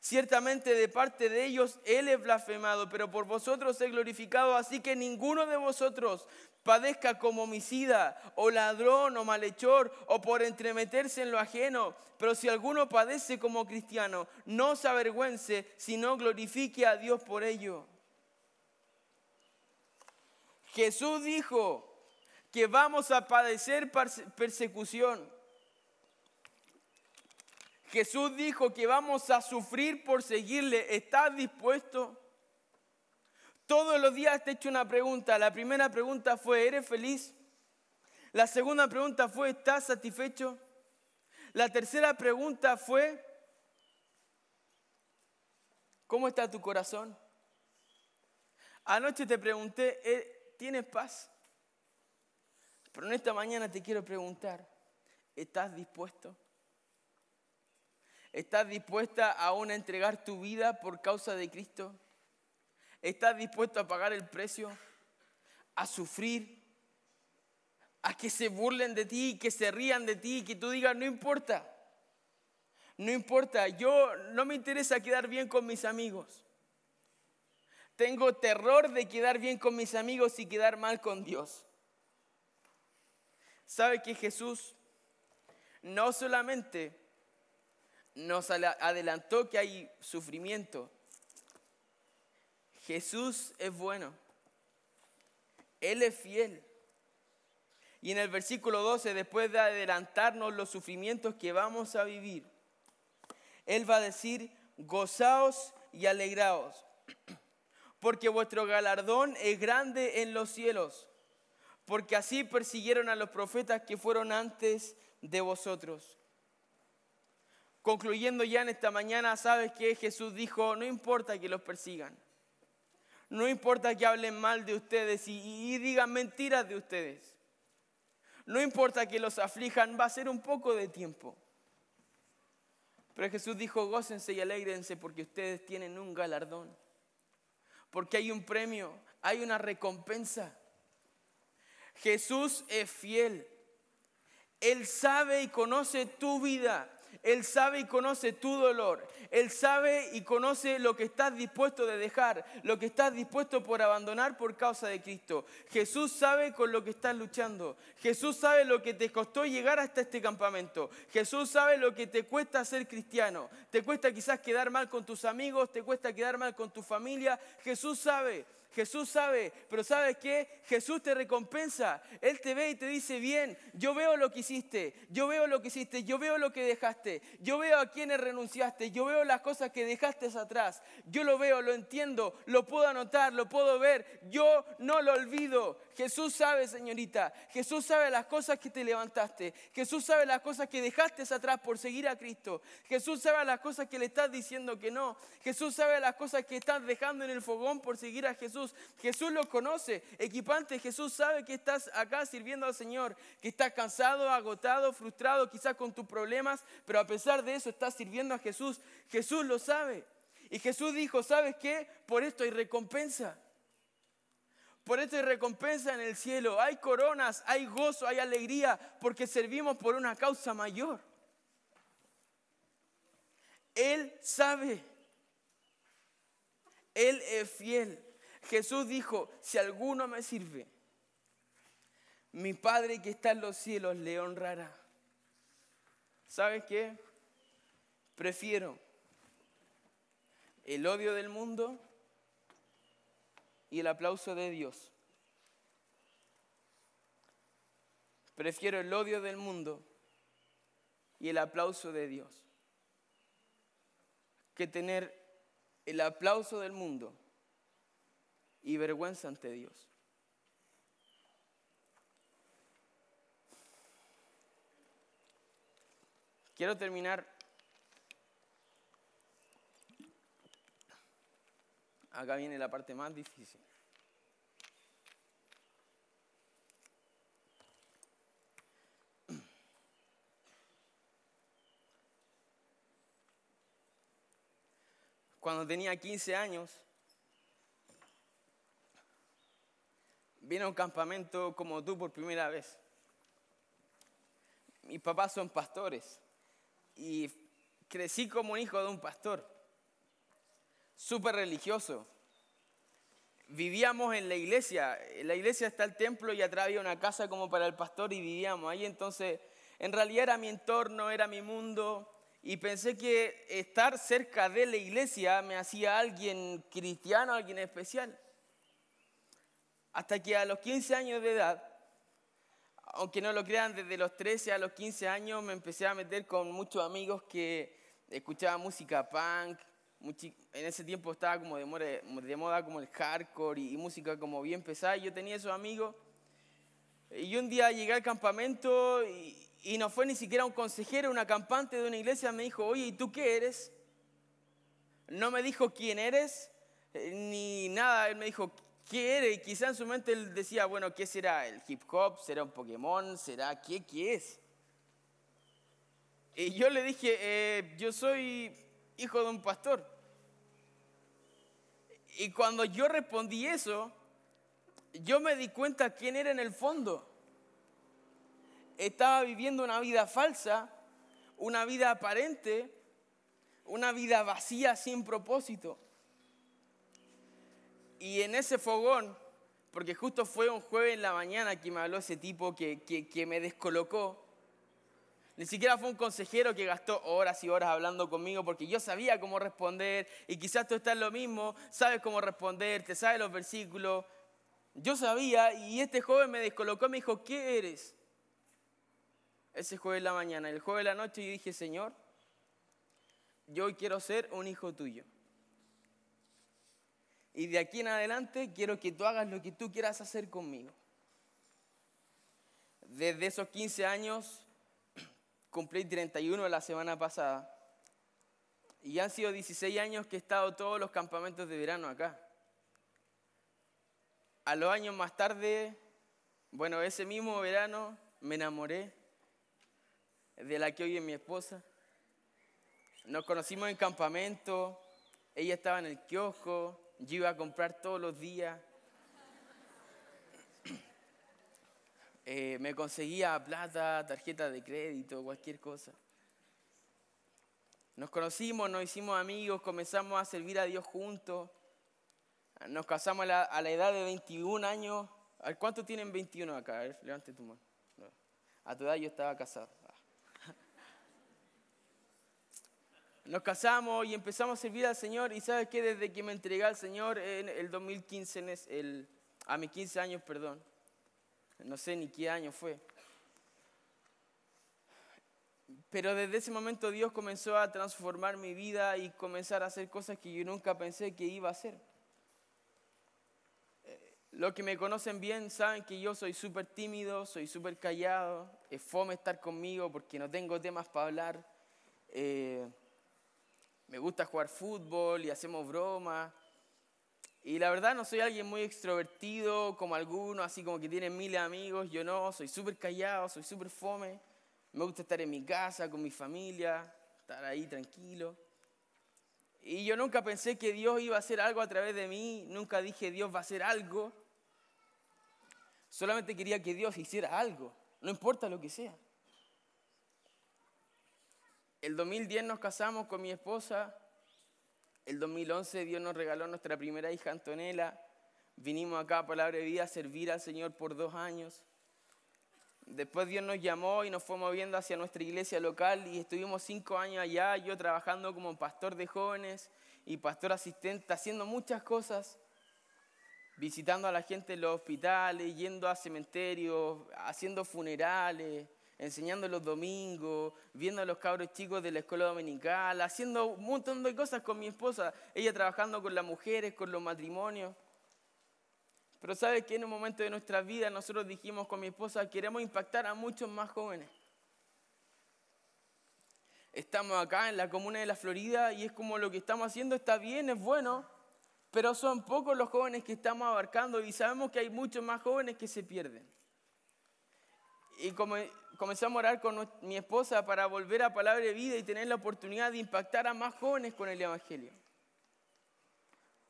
Ciertamente de parte de ellos Él es blasfemado, pero por vosotros es glorificado, así que ninguno de vosotros padezca como homicida o ladrón o malhechor o por entremeterse en lo ajeno. Pero si alguno padece como cristiano, no se avergüence, sino glorifique a Dios por ello. Jesús dijo que vamos a padecer persecución. Jesús dijo que vamos a sufrir por seguirle. ¿Estás dispuesto? Todos los días te he hecho una pregunta. La primera pregunta fue, ¿eres feliz? La segunda pregunta fue, ¿estás satisfecho? La tercera pregunta fue, ¿cómo está tu corazón? Anoche te pregunté, eh, ¿tienes paz? Pero en esta mañana te quiero preguntar, ¿estás dispuesto? ¿Estás dispuesta aún a entregar tu vida por causa de Cristo? ¿Estás dispuesto a pagar el precio? ¿A sufrir? ¿A que se burlen de ti, que se rían de ti, que tú digas, no importa? No importa, yo no me interesa quedar bien con mis amigos. Tengo terror de quedar bien con mis amigos y quedar mal con Dios. ¿Sabe que Jesús no solamente nos adelantó que hay sufrimiento, Jesús es bueno. Él es fiel. Y en el versículo 12, después de adelantarnos los sufrimientos que vamos a vivir, Él va a decir, gozaos y alegraos, porque vuestro galardón es grande en los cielos, porque así persiguieron a los profetas que fueron antes de vosotros. Concluyendo ya en esta mañana, ¿sabes que Jesús dijo, no importa que los persigan. No importa que hablen mal de ustedes y, digan mentiras de ustedes. No importa que los aflijan, va a ser un poco de tiempo. Pero Jesús dijo, gócense y alegrense porque ustedes tienen un galardón. Porque hay un premio, hay una recompensa. Jesús es fiel. Él sabe y conoce tu vida. Él sabe y conoce tu dolor. Él sabe y conoce lo que estás dispuesto de dejar, lo que estás dispuesto por abandonar por causa de Cristo. Jesús sabe con lo que estás luchando. Jesús sabe lo que te costó llegar hasta este campamento. Jesús sabe lo que te cuesta ser cristiano. Te cuesta quizás quedar mal con tus amigos, te cuesta quedar mal con tu familia. Jesús sabe. Jesús sabe, pero ¿sabes qué? Jesús te recompensa. Él te ve y te dice, bien, yo veo lo que hiciste, yo veo lo que hiciste, yo veo lo que dejaste, yo veo a quienes renunciaste, yo veo las cosas que dejaste atrás, yo lo veo, lo entiendo, lo puedo anotar, lo puedo ver, yo no lo olvido. Jesús sabe, señorita, Jesús sabe las cosas que te levantaste, Jesús sabe las cosas que dejaste atrás por seguir a Cristo, Jesús sabe las cosas que le estás diciendo que no, Jesús sabe las cosas que estás dejando en el fogón por seguir a Jesús. Jesús. lo conoce. Equipante, Jesús sabe que estás acá sirviendo al Señor, que estás cansado, agotado, frustrado, quizás con tus problemas, pero a pesar de eso estás sirviendo a Jesús. Jesús lo sabe. Y Jesús dijo, ¿sabes qué? Por esto hay recompensa. Por esto hay recompensa en el cielo. Hay coronas, hay gozo, hay alegría, porque servimos por una causa mayor. Él sabe. Él es fiel. Jesús dijo, si alguno me sirve, mi Padre que está en los cielos le honrará. ¿Sabes qué? Prefiero el odio del mundo y el aplauso de Dios. Prefiero el odio del mundo y el aplauso de Dios que tener el aplauso del mundo y vergüenza ante Dios. Quiero terminar Acá viene la parte más difícil. Cuando tenía 15 años, vine a un campamento como tú por primera vez. Mis papás son pastores y crecí como hijo de un pastor, súper religioso. Vivíamos en la iglesia, en la iglesia está el templo y atrás había una casa como para el pastor y vivíamos ahí. Entonces, en realidad era mi entorno, era mi mundo y pensé que estar cerca de la iglesia me hacía alguien cristiano, alguien especial. Hasta que a los 15 años de edad, aunque no lo crean, desde los 13 a los 15 años me empecé a meter con muchos amigos que escuchaban música punk. En ese tiempo estaba como de moda, como el hardcore y, música como bien pesada. Yo tenía esos amigos. Y un día llegué al campamento y, y no fue ni siquiera un consejero, un acampante de una iglesia. Me dijo, oye, ¿y tú qué eres? No me dijo quién eres eh, ni nada. Él me dijo, ¿Qué era? Y quizá en su mente él decía, bueno, ¿qué será? ¿El hip hop? ¿Será un Pokémon? ¿Será qué? ¿Qué es? Y yo le dije, eh, yo soy hijo de un pastor. Y cuando yo respondí eso, yo me di cuenta quién era en el fondo. Estaba viviendo una vida falsa, una vida aparente, una vida vacía sin propósito. Y en ese fogón, porque justo fue un jueves en la mañana que me habló ese tipo que, que, me descolocó, ni siquiera fue un consejero que gastó horas y horas hablando conmigo porque yo sabía cómo responder y quizás tú estás lo mismo, sabes cómo responder, te sabes los versículos. Yo sabía y este joven me descolocó me dijo, ¿qué eres? Ese jueves en la mañana, el jueves en la noche y dije, Señor, yo quiero ser un hijo tuyo. Y de aquí en adelante quiero que tú hagas lo que tú quieras hacer conmigo. Desde esos 15 años, cumplí 31 la semana pasada. Y han sido 16 años que he estado todos los campamentos de verano acá. A los años más tarde, bueno, ese mismo verano, me enamoré de la que hoy es mi esposa. Nos conocimos en campamento, ella estaba en el kiosco, yo iba a comprar todos los días. Eh, me conseguía plata, tarjeta de crédito, cualquier cosa. Nos conocimos, nos hicimos amigos, comenzamos a servir a Dios juntos. Nos casamos a la, edad de 21 años. ¿Cuántos tienen 21 acá? Levante tu mano. A tu edad yo estaba casado. Nos casamos y empezamos a servir al Señor. Y sabes que desde que me entregué al Señor en el 2015, el, a mis 15 años, perdón, no sé ni qué año fue, pero desde ese momento Dios comenzó a transformar mi vida y comenzar a hacer cosas que yo nunca pensé que iba a hacer. Eh, los que me conocen bien saben que yo soy súper tímido, soy súper callado, es fome estar conmigo porque no tengo temas para hablar. Eh, me gusta jugar fútbol y hacemos bromas. Y la verdad no soy alguien muy extrovertido como algunos, así como que tienen miles de amigos. Yo no, soy súper callado, soy súper fome. Me gusta estar en mi casa, con mi familia, estar ahí tranquilo. Y yo nunca pensé que Dios iba a hacer algo a través de mí. Nunca dije Dios va a hacer algo. Solamente quería que Dios hiciera algo. No importa lo que sea. El 2010 nos casamos con mi esposa. El 2011 Dios nos regaló nuestra primera hija Antonella. Vinimos acá a Palabra de Vida a servir al Señor por dos años. Después Dios nos llamó y nos fue moviendo hacia nuestra iglesia local y estuvimos cinco años allá, yo trabajando como pastor de jóvenes y pastor asistente, haciendo muchas cosas, visitando a la gente en los hospitales, yendo a cementerios, haciendo funerales, enseñando los domingos, viendo a los cabros chicos de la escuela dominical, haciendo un montón de cosas con mi esposa, ella trabajando con las mujeres, con los matrimonios. Pero sabes que en un momento de nuestra vida nosotros dijimos con mi esposa, queremos impactar a muchos más jóvenes. Estamos acá en la comuna de la Florida y es como lo que estamos haciendo está bien, es bueno, pero son pocos los jóvenes que estamos abarcando y sabemos que hay muchos más jóvenes que se pierden. Y como comenzamos a orar con mi esposa para volver a Palabra de Vida y tener la oportunidad de impactar a más jóvenes con el Evangelio.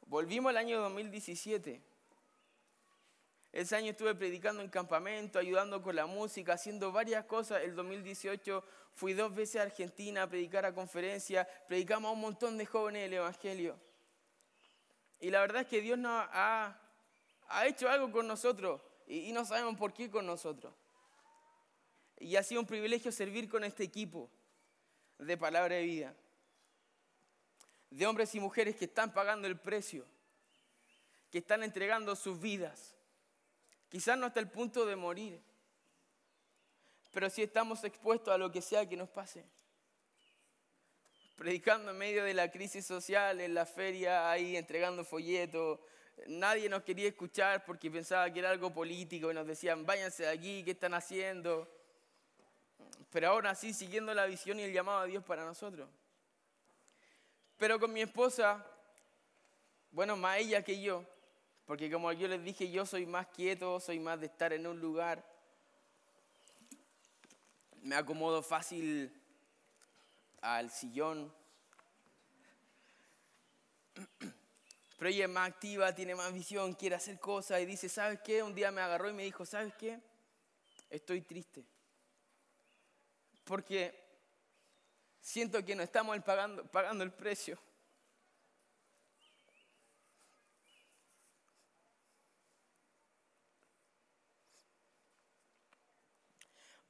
Volvimos al año 2017. Ese año estuve predicando en campamento, ayudando con la música, haciendo varias cosas. El 2018 fui dos veces a Argentina a predicar a conferencias, predicamos a un montón de jóvenes el Evangelio. Y la verdad es que Dios nos ha, hecho algo con nosotros y no sabemos por qué con nosotros. Y ha sido un privilegio servir con este equipo de palabra de vida. De hombres y mujeres que están pagando el precio, que están entregando sus vidas. Quizás no hasta el punto de morir, pero sí estamos expuestos a lo que sea que nos pase. Predicando en medio de la crisis social, en la feria, ahí entregando folletos. Nadie nos quería escuchar porque pensaba que era algo político y nos decían, váyanse de aquí, ¿qué están haciendo? Pero aún así siguiendo la visión y el llamado a Dios para nosotros. Pero con mi esposa, bueno, más ella que yo, porque como yo les dije, yo soy más quieto, soy más de estar en un lugar, me acomodo fácil al sillón. Pero ella es más activa, tiene más visión, quiere hacer cosas y dice, ¿sabes qué? Un día me agarró y me dijo, ¿sabes qué? Estoy triste porque siento que no estamos pagando, pagando el precio.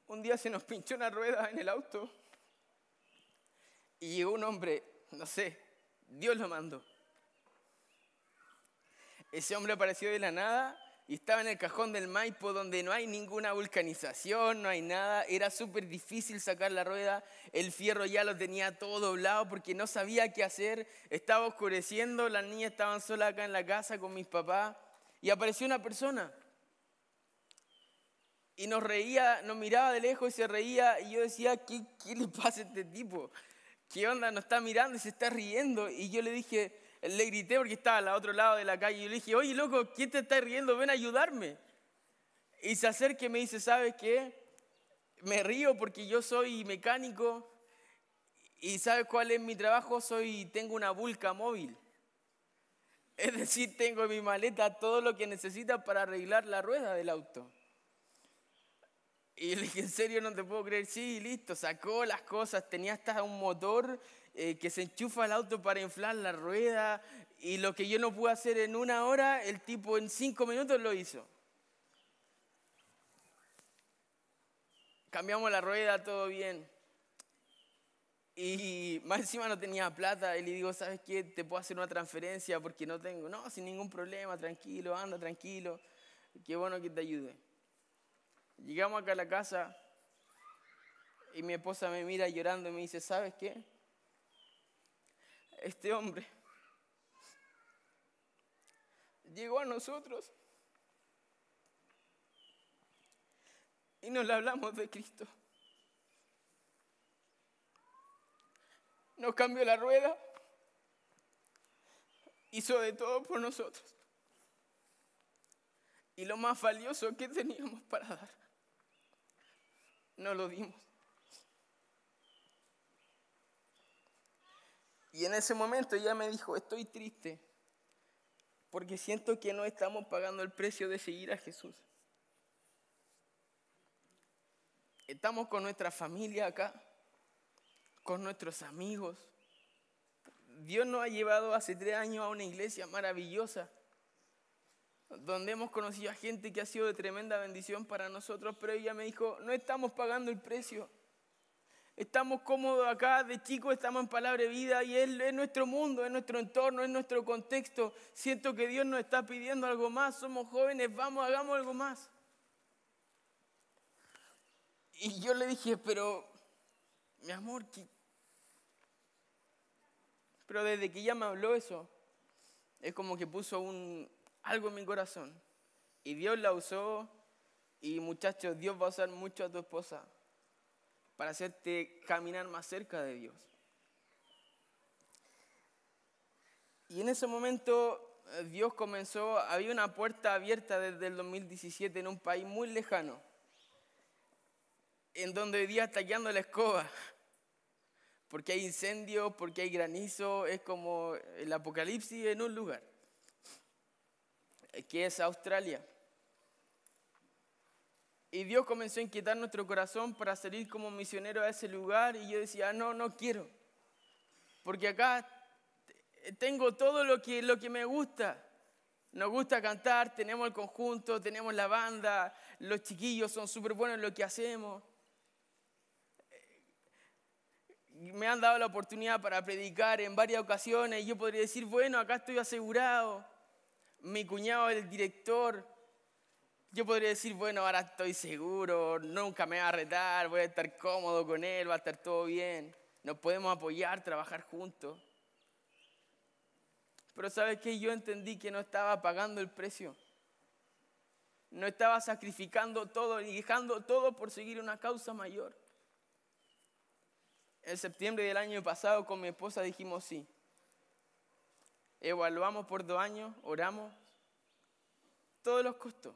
Un día se nos pinchó una rueda en el auto y llegó un hombre, no sé, Dios lo mandó. Ese hombre apareció de la nada y estaba en el cajón del Maipo donde no hay ninguna vulcanización, no hay nada, era súper difícil sacar la rueda, el fierro ya lo tenía todo doblado porque no sabía qué hacer, estaba oscureciendo, las niñas estaban solas acá en la casa con mis papás. Y apareció una persona. Y nos reía, nos miraba de lejos y se reía. Y yo decía, ¿qué, qué le pasa a este tipo? ¿Qué onda? Nos está mirando y se está riendo. Y yo le dije, le grité porque estaba al otro lado de la calle y le dije, oye, loco, ¿quién te está riendo? Ven a ayudarme. Y se acerca y me dice, ¿sabes qué? me río porque yo soy mecánico y ¿sabes cuál es mi trabajo? Soy, tengo una vulca móvil. Es decir, tengo en mi maleta todo lo que necesita para arreglar la rueda del auto. Y le dije, ¿en serio no te puedo creer? Sí, listo, sacó las cosas, tenía hasta un motor eh, que se enchufa al auto para inflar la rueda. Y lo que yo no pude hacer en una hora, el tipo en cinco minutos lo hizo. Cambiamos la rueda, todo bien. Y más encima no tenía plata y le digo, ¿sabes qué? Te puedo hacer una transferencia porque no tengo. No, sin ningún problema, tranquilo, anda, tranquilo. Qué bueno que te ayude. Llegamos acá a la casa y mi esposa me mira llorando y me dice, ¿sabes qué? Este hombre llegó a nosotros y nos le hablamos de Cristo. nos cambió la rueda, hizo de todo por nosotros. Y lo más valioso que teníamos para dar, no lo dimos. Y en ese momento ella me dijo, estoy triste porque siento que no estamos pagando el precio de seguir a Jesús. Estamos con nuestra familia acá con nuestros amigos. Dios nos ha llevado hace tres años a una iglesia maravillosa, donde hemos conocido a gente que ha sido de tremenda bendición para nosotros, pero ella me dijo, no estamos pagando el precio. Estamos cómodos acá, de chicos estamos en palabra de vida y es, es nuestro mundo, es nuestro entorno, es nuestro contexto. Siento que Dios nos está pidiendo algo más, somos jóvenes, vamos, hagamos algo más. Y yo le dije, pero, mi amor, pero desde que ella me habló eso, es como que puso un, algo en mi corazón. Y Dios la usó. Y muchachos, Dios va a usar mucho a tu esposa para hacerte caminar más cerca de Dios. Y en ese momento eh, Dios comenzó, había una puerta abierta desde el 2017 en un país muy lejano, en donde hoy día está guiando la escoba porque hay incendio, porque hay granizo, es como el apocalipsis en un lugar, que es Australia. Y Dios comenzó a inquietar nuestro corazón para salir como misionero a ese lugar y yo decía, no, no quiero, porque acá tengo todo lo que, lo que me gusta. Nos gusta cantar, tenemos el conjunto, tenemos la banda, los chiquillos son súper buenos en lo que hacemos me han dado la oportunidad para predicar en varias ocasiones y yo podría decir, bueno, acá estoy asegurado. Mi cuñado es el director. Yo podría decir, bueno, ahora estoy seguro, nunca me va a retar, voy a estar cómodo con él, va a estar todo bien. Nos podemos apoyar, trabajar juntos. Pero sabes que yo entendí que no estaba pagando el precio. No estaba sacrificando todo y dejando todo por seguir una causa mayor en septiembre del año pasado con mi esposa dijimos sí. Evaluamos por dos años, oramos, todos los costos.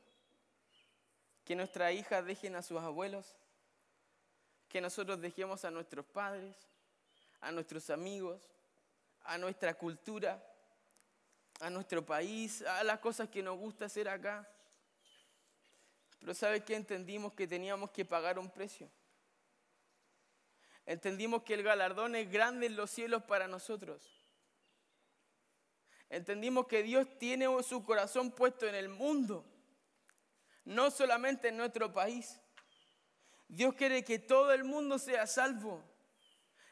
Que nuestras hijas dejen a sus abuelos, que nosotros dejemos a nuestros padres, a nuestros amigos, a nuestra cultura, a nuestro país, a las cosas que nos gusta hacer acá. Pero ¿sabes qué? Entendimos que teníamos que pagar un precio. Entendimos que el galardón es grande en los cielos para nosotros. Entendimos que Dios tiene su corazón puesto en el mundo, no solamente en nuestro país. Dios quiere que todo el mundo sea salvo.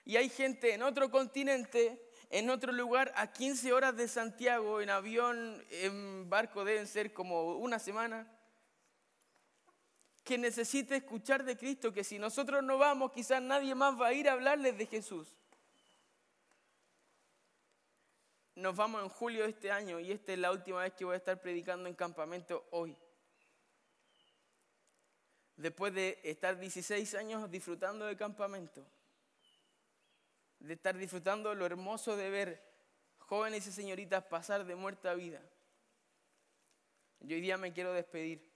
Y hay gente en otro continente, en otro lugar, a 15 horas de Santiago, en avión, en barco deben ser como una semana que necesite escuchar de Cristo, que si nosotros no vamos, quizás nadie más va a ir a hablarles de Jesús. Nos vamos en julio de este año y esta es la última vez que voy a estar predicando en campamento hoy. Después de estar 16 años disfrutando de campamento, de estar disfrutando lo hermoso de ver jóvenes y señoritas pasar de muerte a vida. Yo hoy día me quiero despedir.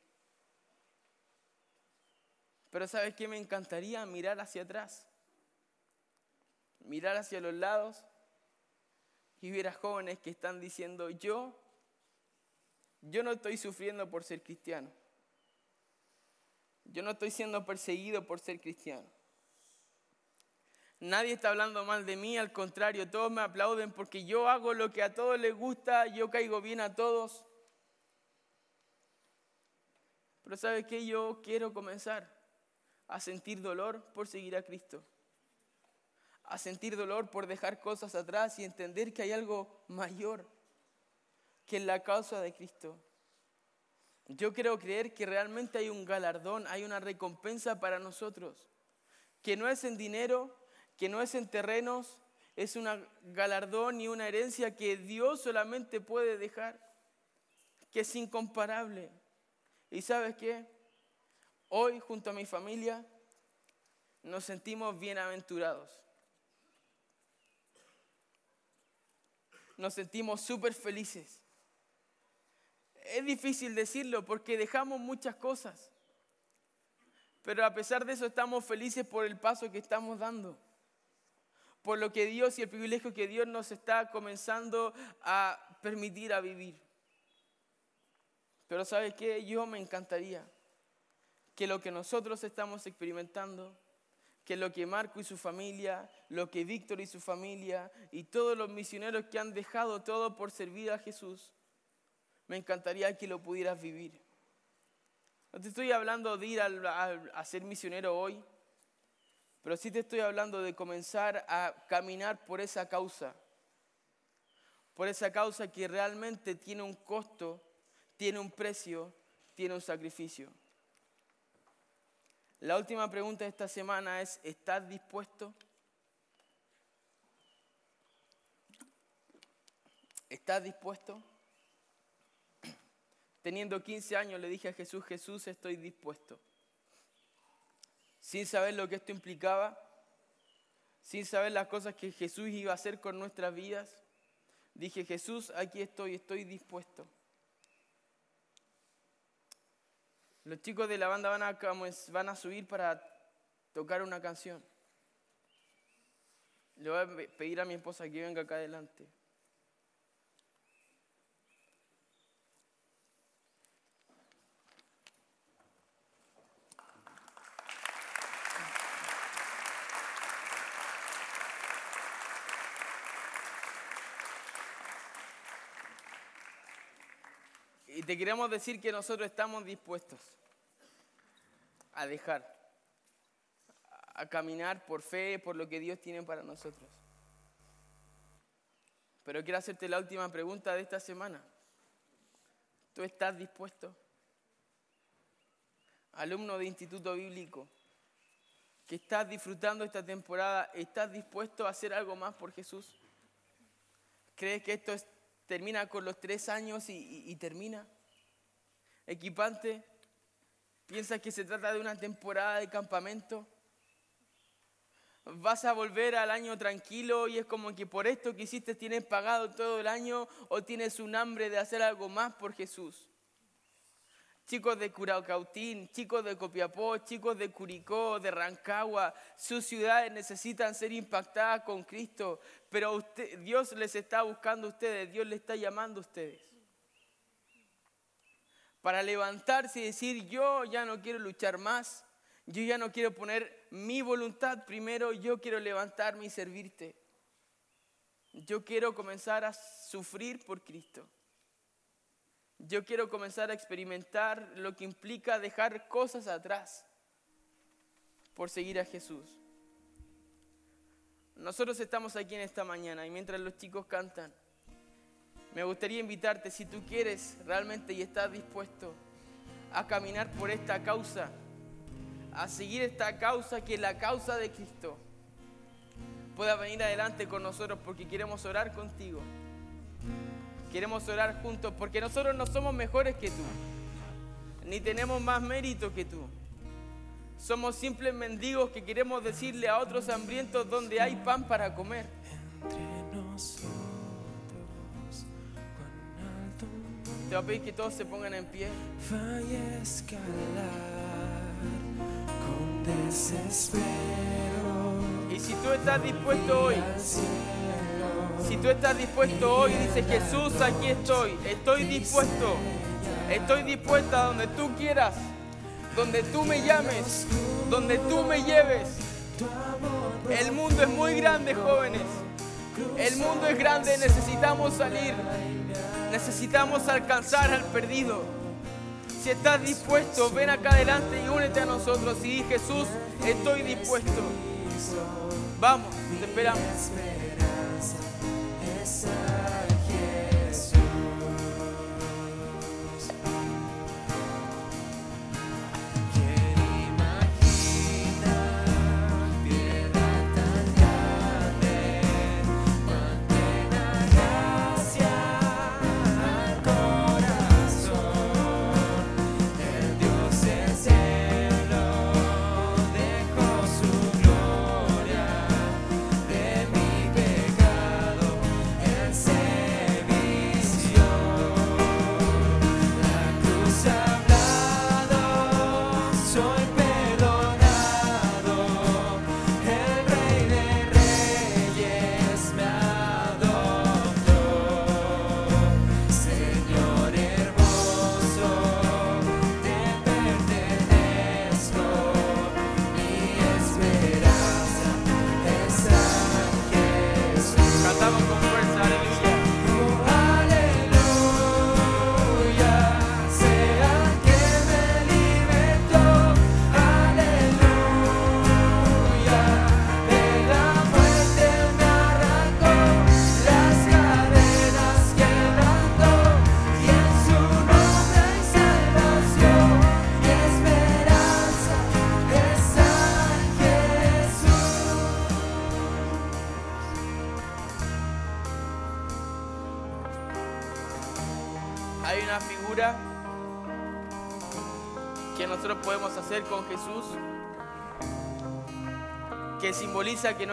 Pero ¿sabes qué? Me encantaría mirar hacia atrás, mirar hacia los lados y ver a jóvenes que están diciendo, yo, yo no estoy sufriendo por ser cristiano. Yo no estoy siendo perseguido por ser cristiano. Nadie está hablando mal de mí, al contrario, todos me aplauden porque yo hago lo que a todos les gusta, yo caigo bien a todos. Pero ¿sabes qué? Yo quiero comenzar a sentir dolor por seguir a Cristo, a sentir dolor por dejar cosas atrás y entender que hay algo mayor que la causa de Cristo. Yo quiero creer que realmente hay un galardón, hay una recompensa para nosotros, que no es en dinero, que no es en terrenos, es un galardón y una herencia que Dios solamente puede dejar, que es incomparable. ¿Y sabes qué? Hoy, junto a mi familia, nos sentimos bienaventurados. Nos sentimos súper felices. Es difícil decirlo porque dejamos muchas cosas. Pero a pesar de eso estamos felices por el paso que estamos dando. Por lo que Dios y el privilegio que Dios nos está comenzando a permitir a vivir. Pero ¿sabes qué? Yo me encantaría que lo que nosotros estamos experimentando, que lo que Marco y su familia, lo que Víctor y su familia y todos los misioneros que han dejado todo por servir a Jesús, me encantaría que lo pudieras vivir. No te estoy hablando de ir a, ser misionero hoy, pero sí te estoy hablando de comenzar a caminar por esa causa, por esa causa que realmente tiene un costo, tiene un precio, tiene un sacrificio. La última pregunta de esta semana es, ¿estás dispuesto? ¿Estás dispuesto? Teniendo 15 años le dije a Jesús, Jesús, estoy dispuesto. Sin saber lo que esto implicaba, sin saber las cosas que Jesús iba a hacer con nuestras vidas, dije, Jesús, aquí estoy, estoy dispuesto. Los chicos de la banda van a, van a subir para tocar una canción. Le voy a pedir a mi esposa que venga acá adelante. Te queremos decir que nosotros estamos dispuestos a dejar, a caminar por fe, por lo que Dios tiene para nosotros. Pero quiero hacerte la última pregunta de esta semana. ¿Tú estás dispuesto? Alumno de Instituto Bíblico, que estás disfrutando esta temporada, ¿estás dispuesto a hacer algo más por Jesús? ¿Crees que esto es termina con los tres años y, termina. Equipante, piensas que se trata de una temporada de campamento. Vas a volver al año tranquilo y es como que por esto que hiciste tienes pagado todo el año o tienes un hambre de hacer algo más por Jesús chicos de Curacautín, chicos de Copiapó, chicos de Curicó, de Rancagua, sus ciudades necesitan ser impactadas con Cristo, pero Dios les está buscando a ustedes, Dios les está llamando a ustedes. Para levantarse y decir, yo ya no quiero luchar más, yo ya no quiero poner mi voluntad primero, yo quiero levantarme y servirte. Yo quiero comenzar a sufrir por Cristo. Yo quiero comenzar a experimentar lo que implica dejar cosas atrás por seguir a Jesús. Nosotros estamos aquí en esta mañana y mientras los chicos cantan, me gustaría invitarte, si tú quieres realmente y estás dispuesto a caminar por esta causa, a seguir esta causa que es la causa de Cristo, pueda venir adelante con nosotros porque queremos orar contigo. Queremos orar juntos porque nosotros no somos mejores que tú, ni tenemos más mérito que tú. Somos simples mendigos que queremos decirle a otros hambrientos donde hay pan para comer. Te voy a pedir que todos se pongan en pie. escalar Y si tú estás dispuesto hoy, si tú estás dispuesto hoy, dice Jesús, aquí estoy, estoy dispuesto, estoy dispuesta donde tú quieras, donde tú me llames, donde tú me lleves. El mundo es muy grande, jóvenes. El mundo es grande, necesitamos salir. Necesitamos alcanzar al perdido. Si estás dispuesto, ven acá adelante y únete a nosotros y di Jesús, estoy dispuesto. Vamos, te esperamos.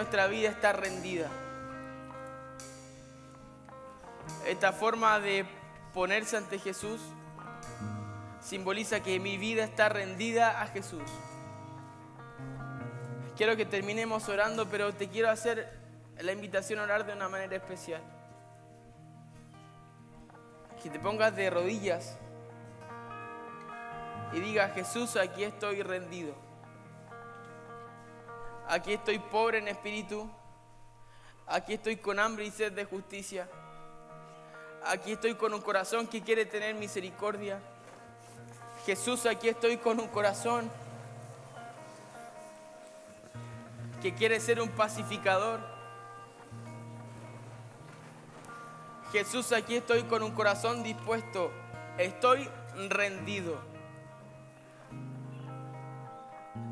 Nuestra vida está rendida. Esta forma de ponerse ante Jesús simboliza que mi vida está rendida a Jesús. Quiero que terminemos orando, pero te quiero hacer la invitación a orar de una manera especial. Que te pongas de rodillas y diga, Jesús, aquí estoy rendido. Aquí estoy pobre en espíritu. Aquí estoy con hambre y sed de justicia. Aquí estoy con un corazón que quiere tener misericordia. Jesús, aquí estoy con un corazón que quiere ser un pacificador. Jesús, aquí estoy con un corazón dispuesto. Estoy rendido.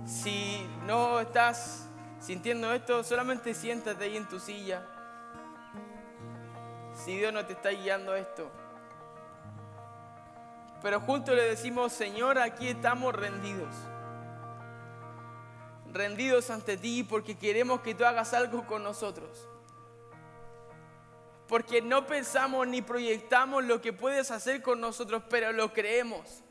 Si no estás sintiendo esto, solamente siéntate ahí en tu silla. Si Dios no te está guiando esto. Pero juntos le decimos, Señor, aquí estamos rendidos. Rendidos ante ti porque queremos que tú hagas algo con nosotros. Porque no pensamos ni proyectamos lo que puedes hacer con nosotros, pero lo creemos.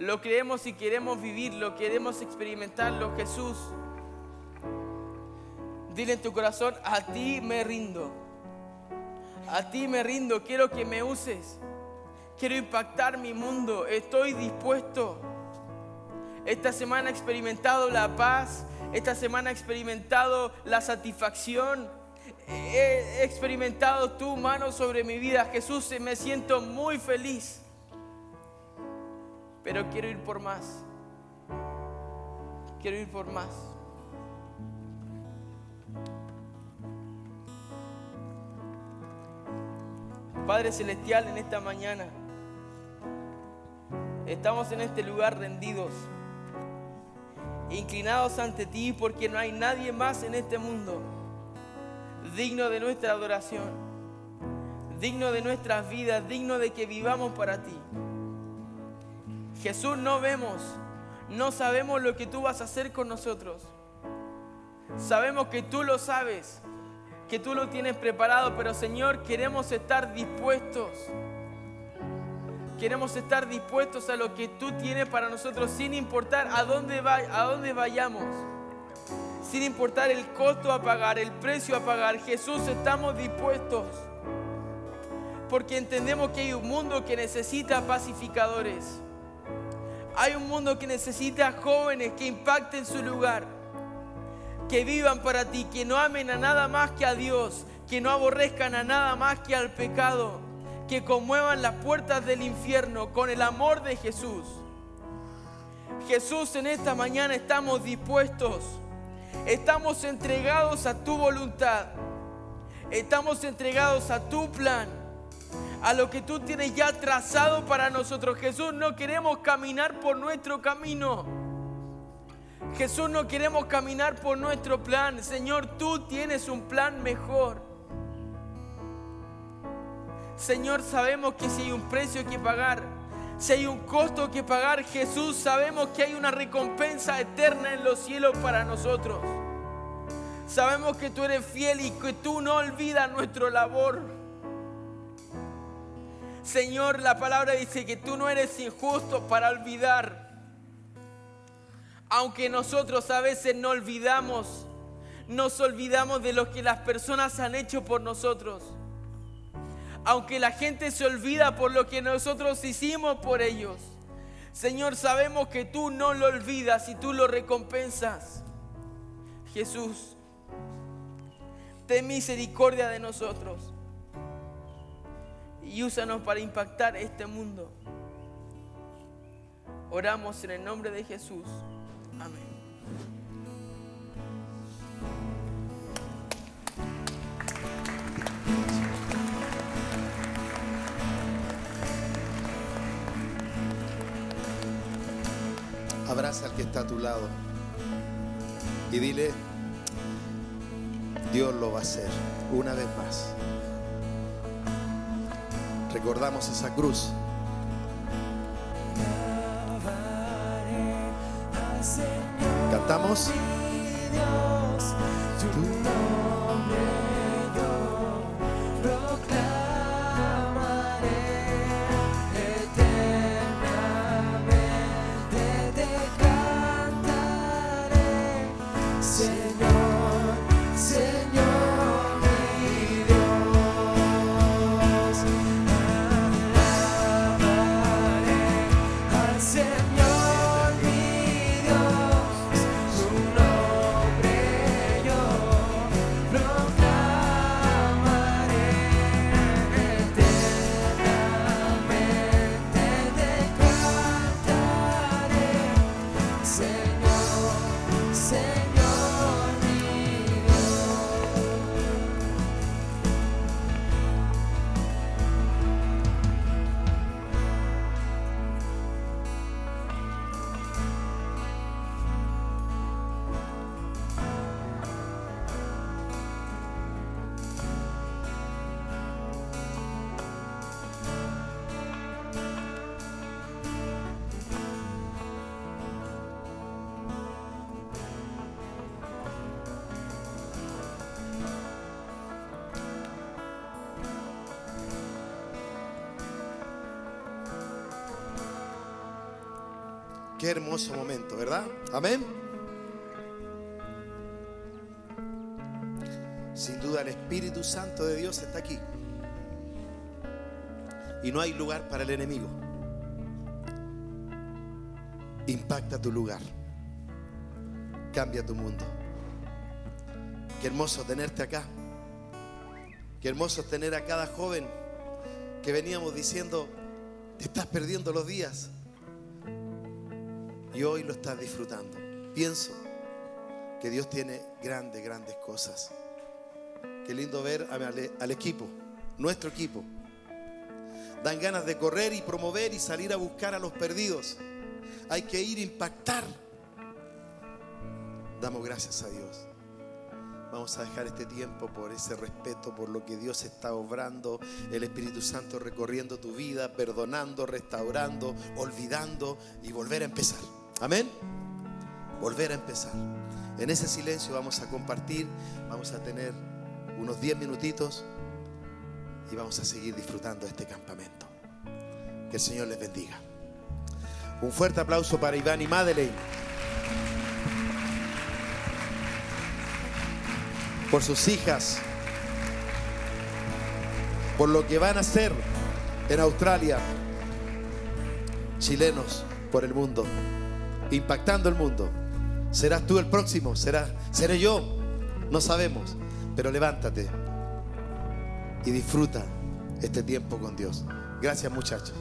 Lo creemos y queremos vivirlo, queremos experimentarlo, Jesús. Dile en tu corazón, a ti me rindo. A ti me rindo, quiero que me uses. Quiero impactar mi mundo, estoy dispuesto. Esta semana he experimentado la paz, esta semana he experimentado la satisfacción, he experimentado tu mano sobre mi vida. Jesús, me siento muy feliz pero quiero ir por más. Quiero ir por más. Padre Celestial, en esta mañana estamos en este lugar rendidos, inclinados ante ti porque no hay nadie más en este mundo digno de nuestra adoración, digno de nuestras vidas, digno de que vivamos para ti. Jesús, no vemos, no sabemos lo que tú vas a hacer con nosotros. Sabemos que tú lo sabes, que tú lo tienes preparado, pero Señor, queremos estar dispuestos. Queremos estar dispuestos a lo que tú tienes para nosotros sin importar a dónde, vayamos. Sin importar el costo a pagar, el precio a pagar. Jesús, estamos dispuestos. Porque entendemos que hay un mundo que necesita pacificadores. Hay un mundo que necesita jóvenes que impacten su lugar. Que vivan para ti, que no amen a nada más que a Dios, que no aborrezcan a nada más que al pecado que conmuevan las puertas del infierno con el amor de Jesús. Jesús, en esta mañana estamos dispuestos, estamos entregados a tu voluntad, estamos entregados a tu plan, a lo que tú tienes ya trazado para nosotros. Jesús, no queremos caminar por nuestro camino. Jesús, no queremos caminar por nuestro plan. Señor, tú tienes un plan mejor. Señor, sabemos que si hay un precio que pagar, si hay un costo que pagar, Jesús, sabemos que hay una recompensa eterna en los cielos para nosotros. Sabemos que tú eres fiel y que tú no olvidas nuestro labor. Señor, la palabra dice que tú no eres injusto para olvidar. Aunque nosotros a veces no olvidamos, nos olvidamos de lo que las personas han hecho por nosotros aunque la gente se olvida por lo que nosotros hicimos por ellos. Señor, sabemos que tú no lo olvidas y tú lo recompensas. Jesús, ten misericordia de nosotros y úsanos para impactar este mundo. Oramos en el nombre de Jesús. Amén. Abraza al que está a tu lado y dile, Dios lo va a hacer una vez más. Recordamos esa cruz. Cantamos. Qué hermoso momento, ¿verdad? Amén. Sin duda el Espíritu Santo de Dios está aquí. Y no hay lugar para el enemigo. Impacta tu lugar. Cambia tu mundo. Qué hermoso tenerte acá. Qué hermoso tener a cada joven que veníamos diciendo, te estás perdiendo los días y hoy lo estás disfrutando. Pienso que Dios tiene grandes, grandes cosas. Qué lindo ver al, equipo, nuestro equipo. Dan ganas de correr y promover y salir a buscar a los perdidos. Hay que ir a impactar. Damos gracias a Dios. Vamos a dejar este tiempo por ese respeto, por lo que Dios está obrando, el Espíritu Santo recorriendo tu vida, perdonando, restaurando, olvidando y volver a empezar. Amén. Volver a empezar. En ese silencio vamos a compartir, vamos a tener unos 10 minutitos y vamos a seguir disfrutando este campamento. Que el Señor les bendiga. Un fuerte aplauso para Iván y Madeleine. Por sus hijas. Por lo que van a hacer en Australia. Chilenos por el mundo. Impactando el mundo. ¿Serás tú el próximo? ¿Será, ¿Seré yo? No sabemos. Pero levántate y disfruta este tiempo con Dios. Gracias muchachos.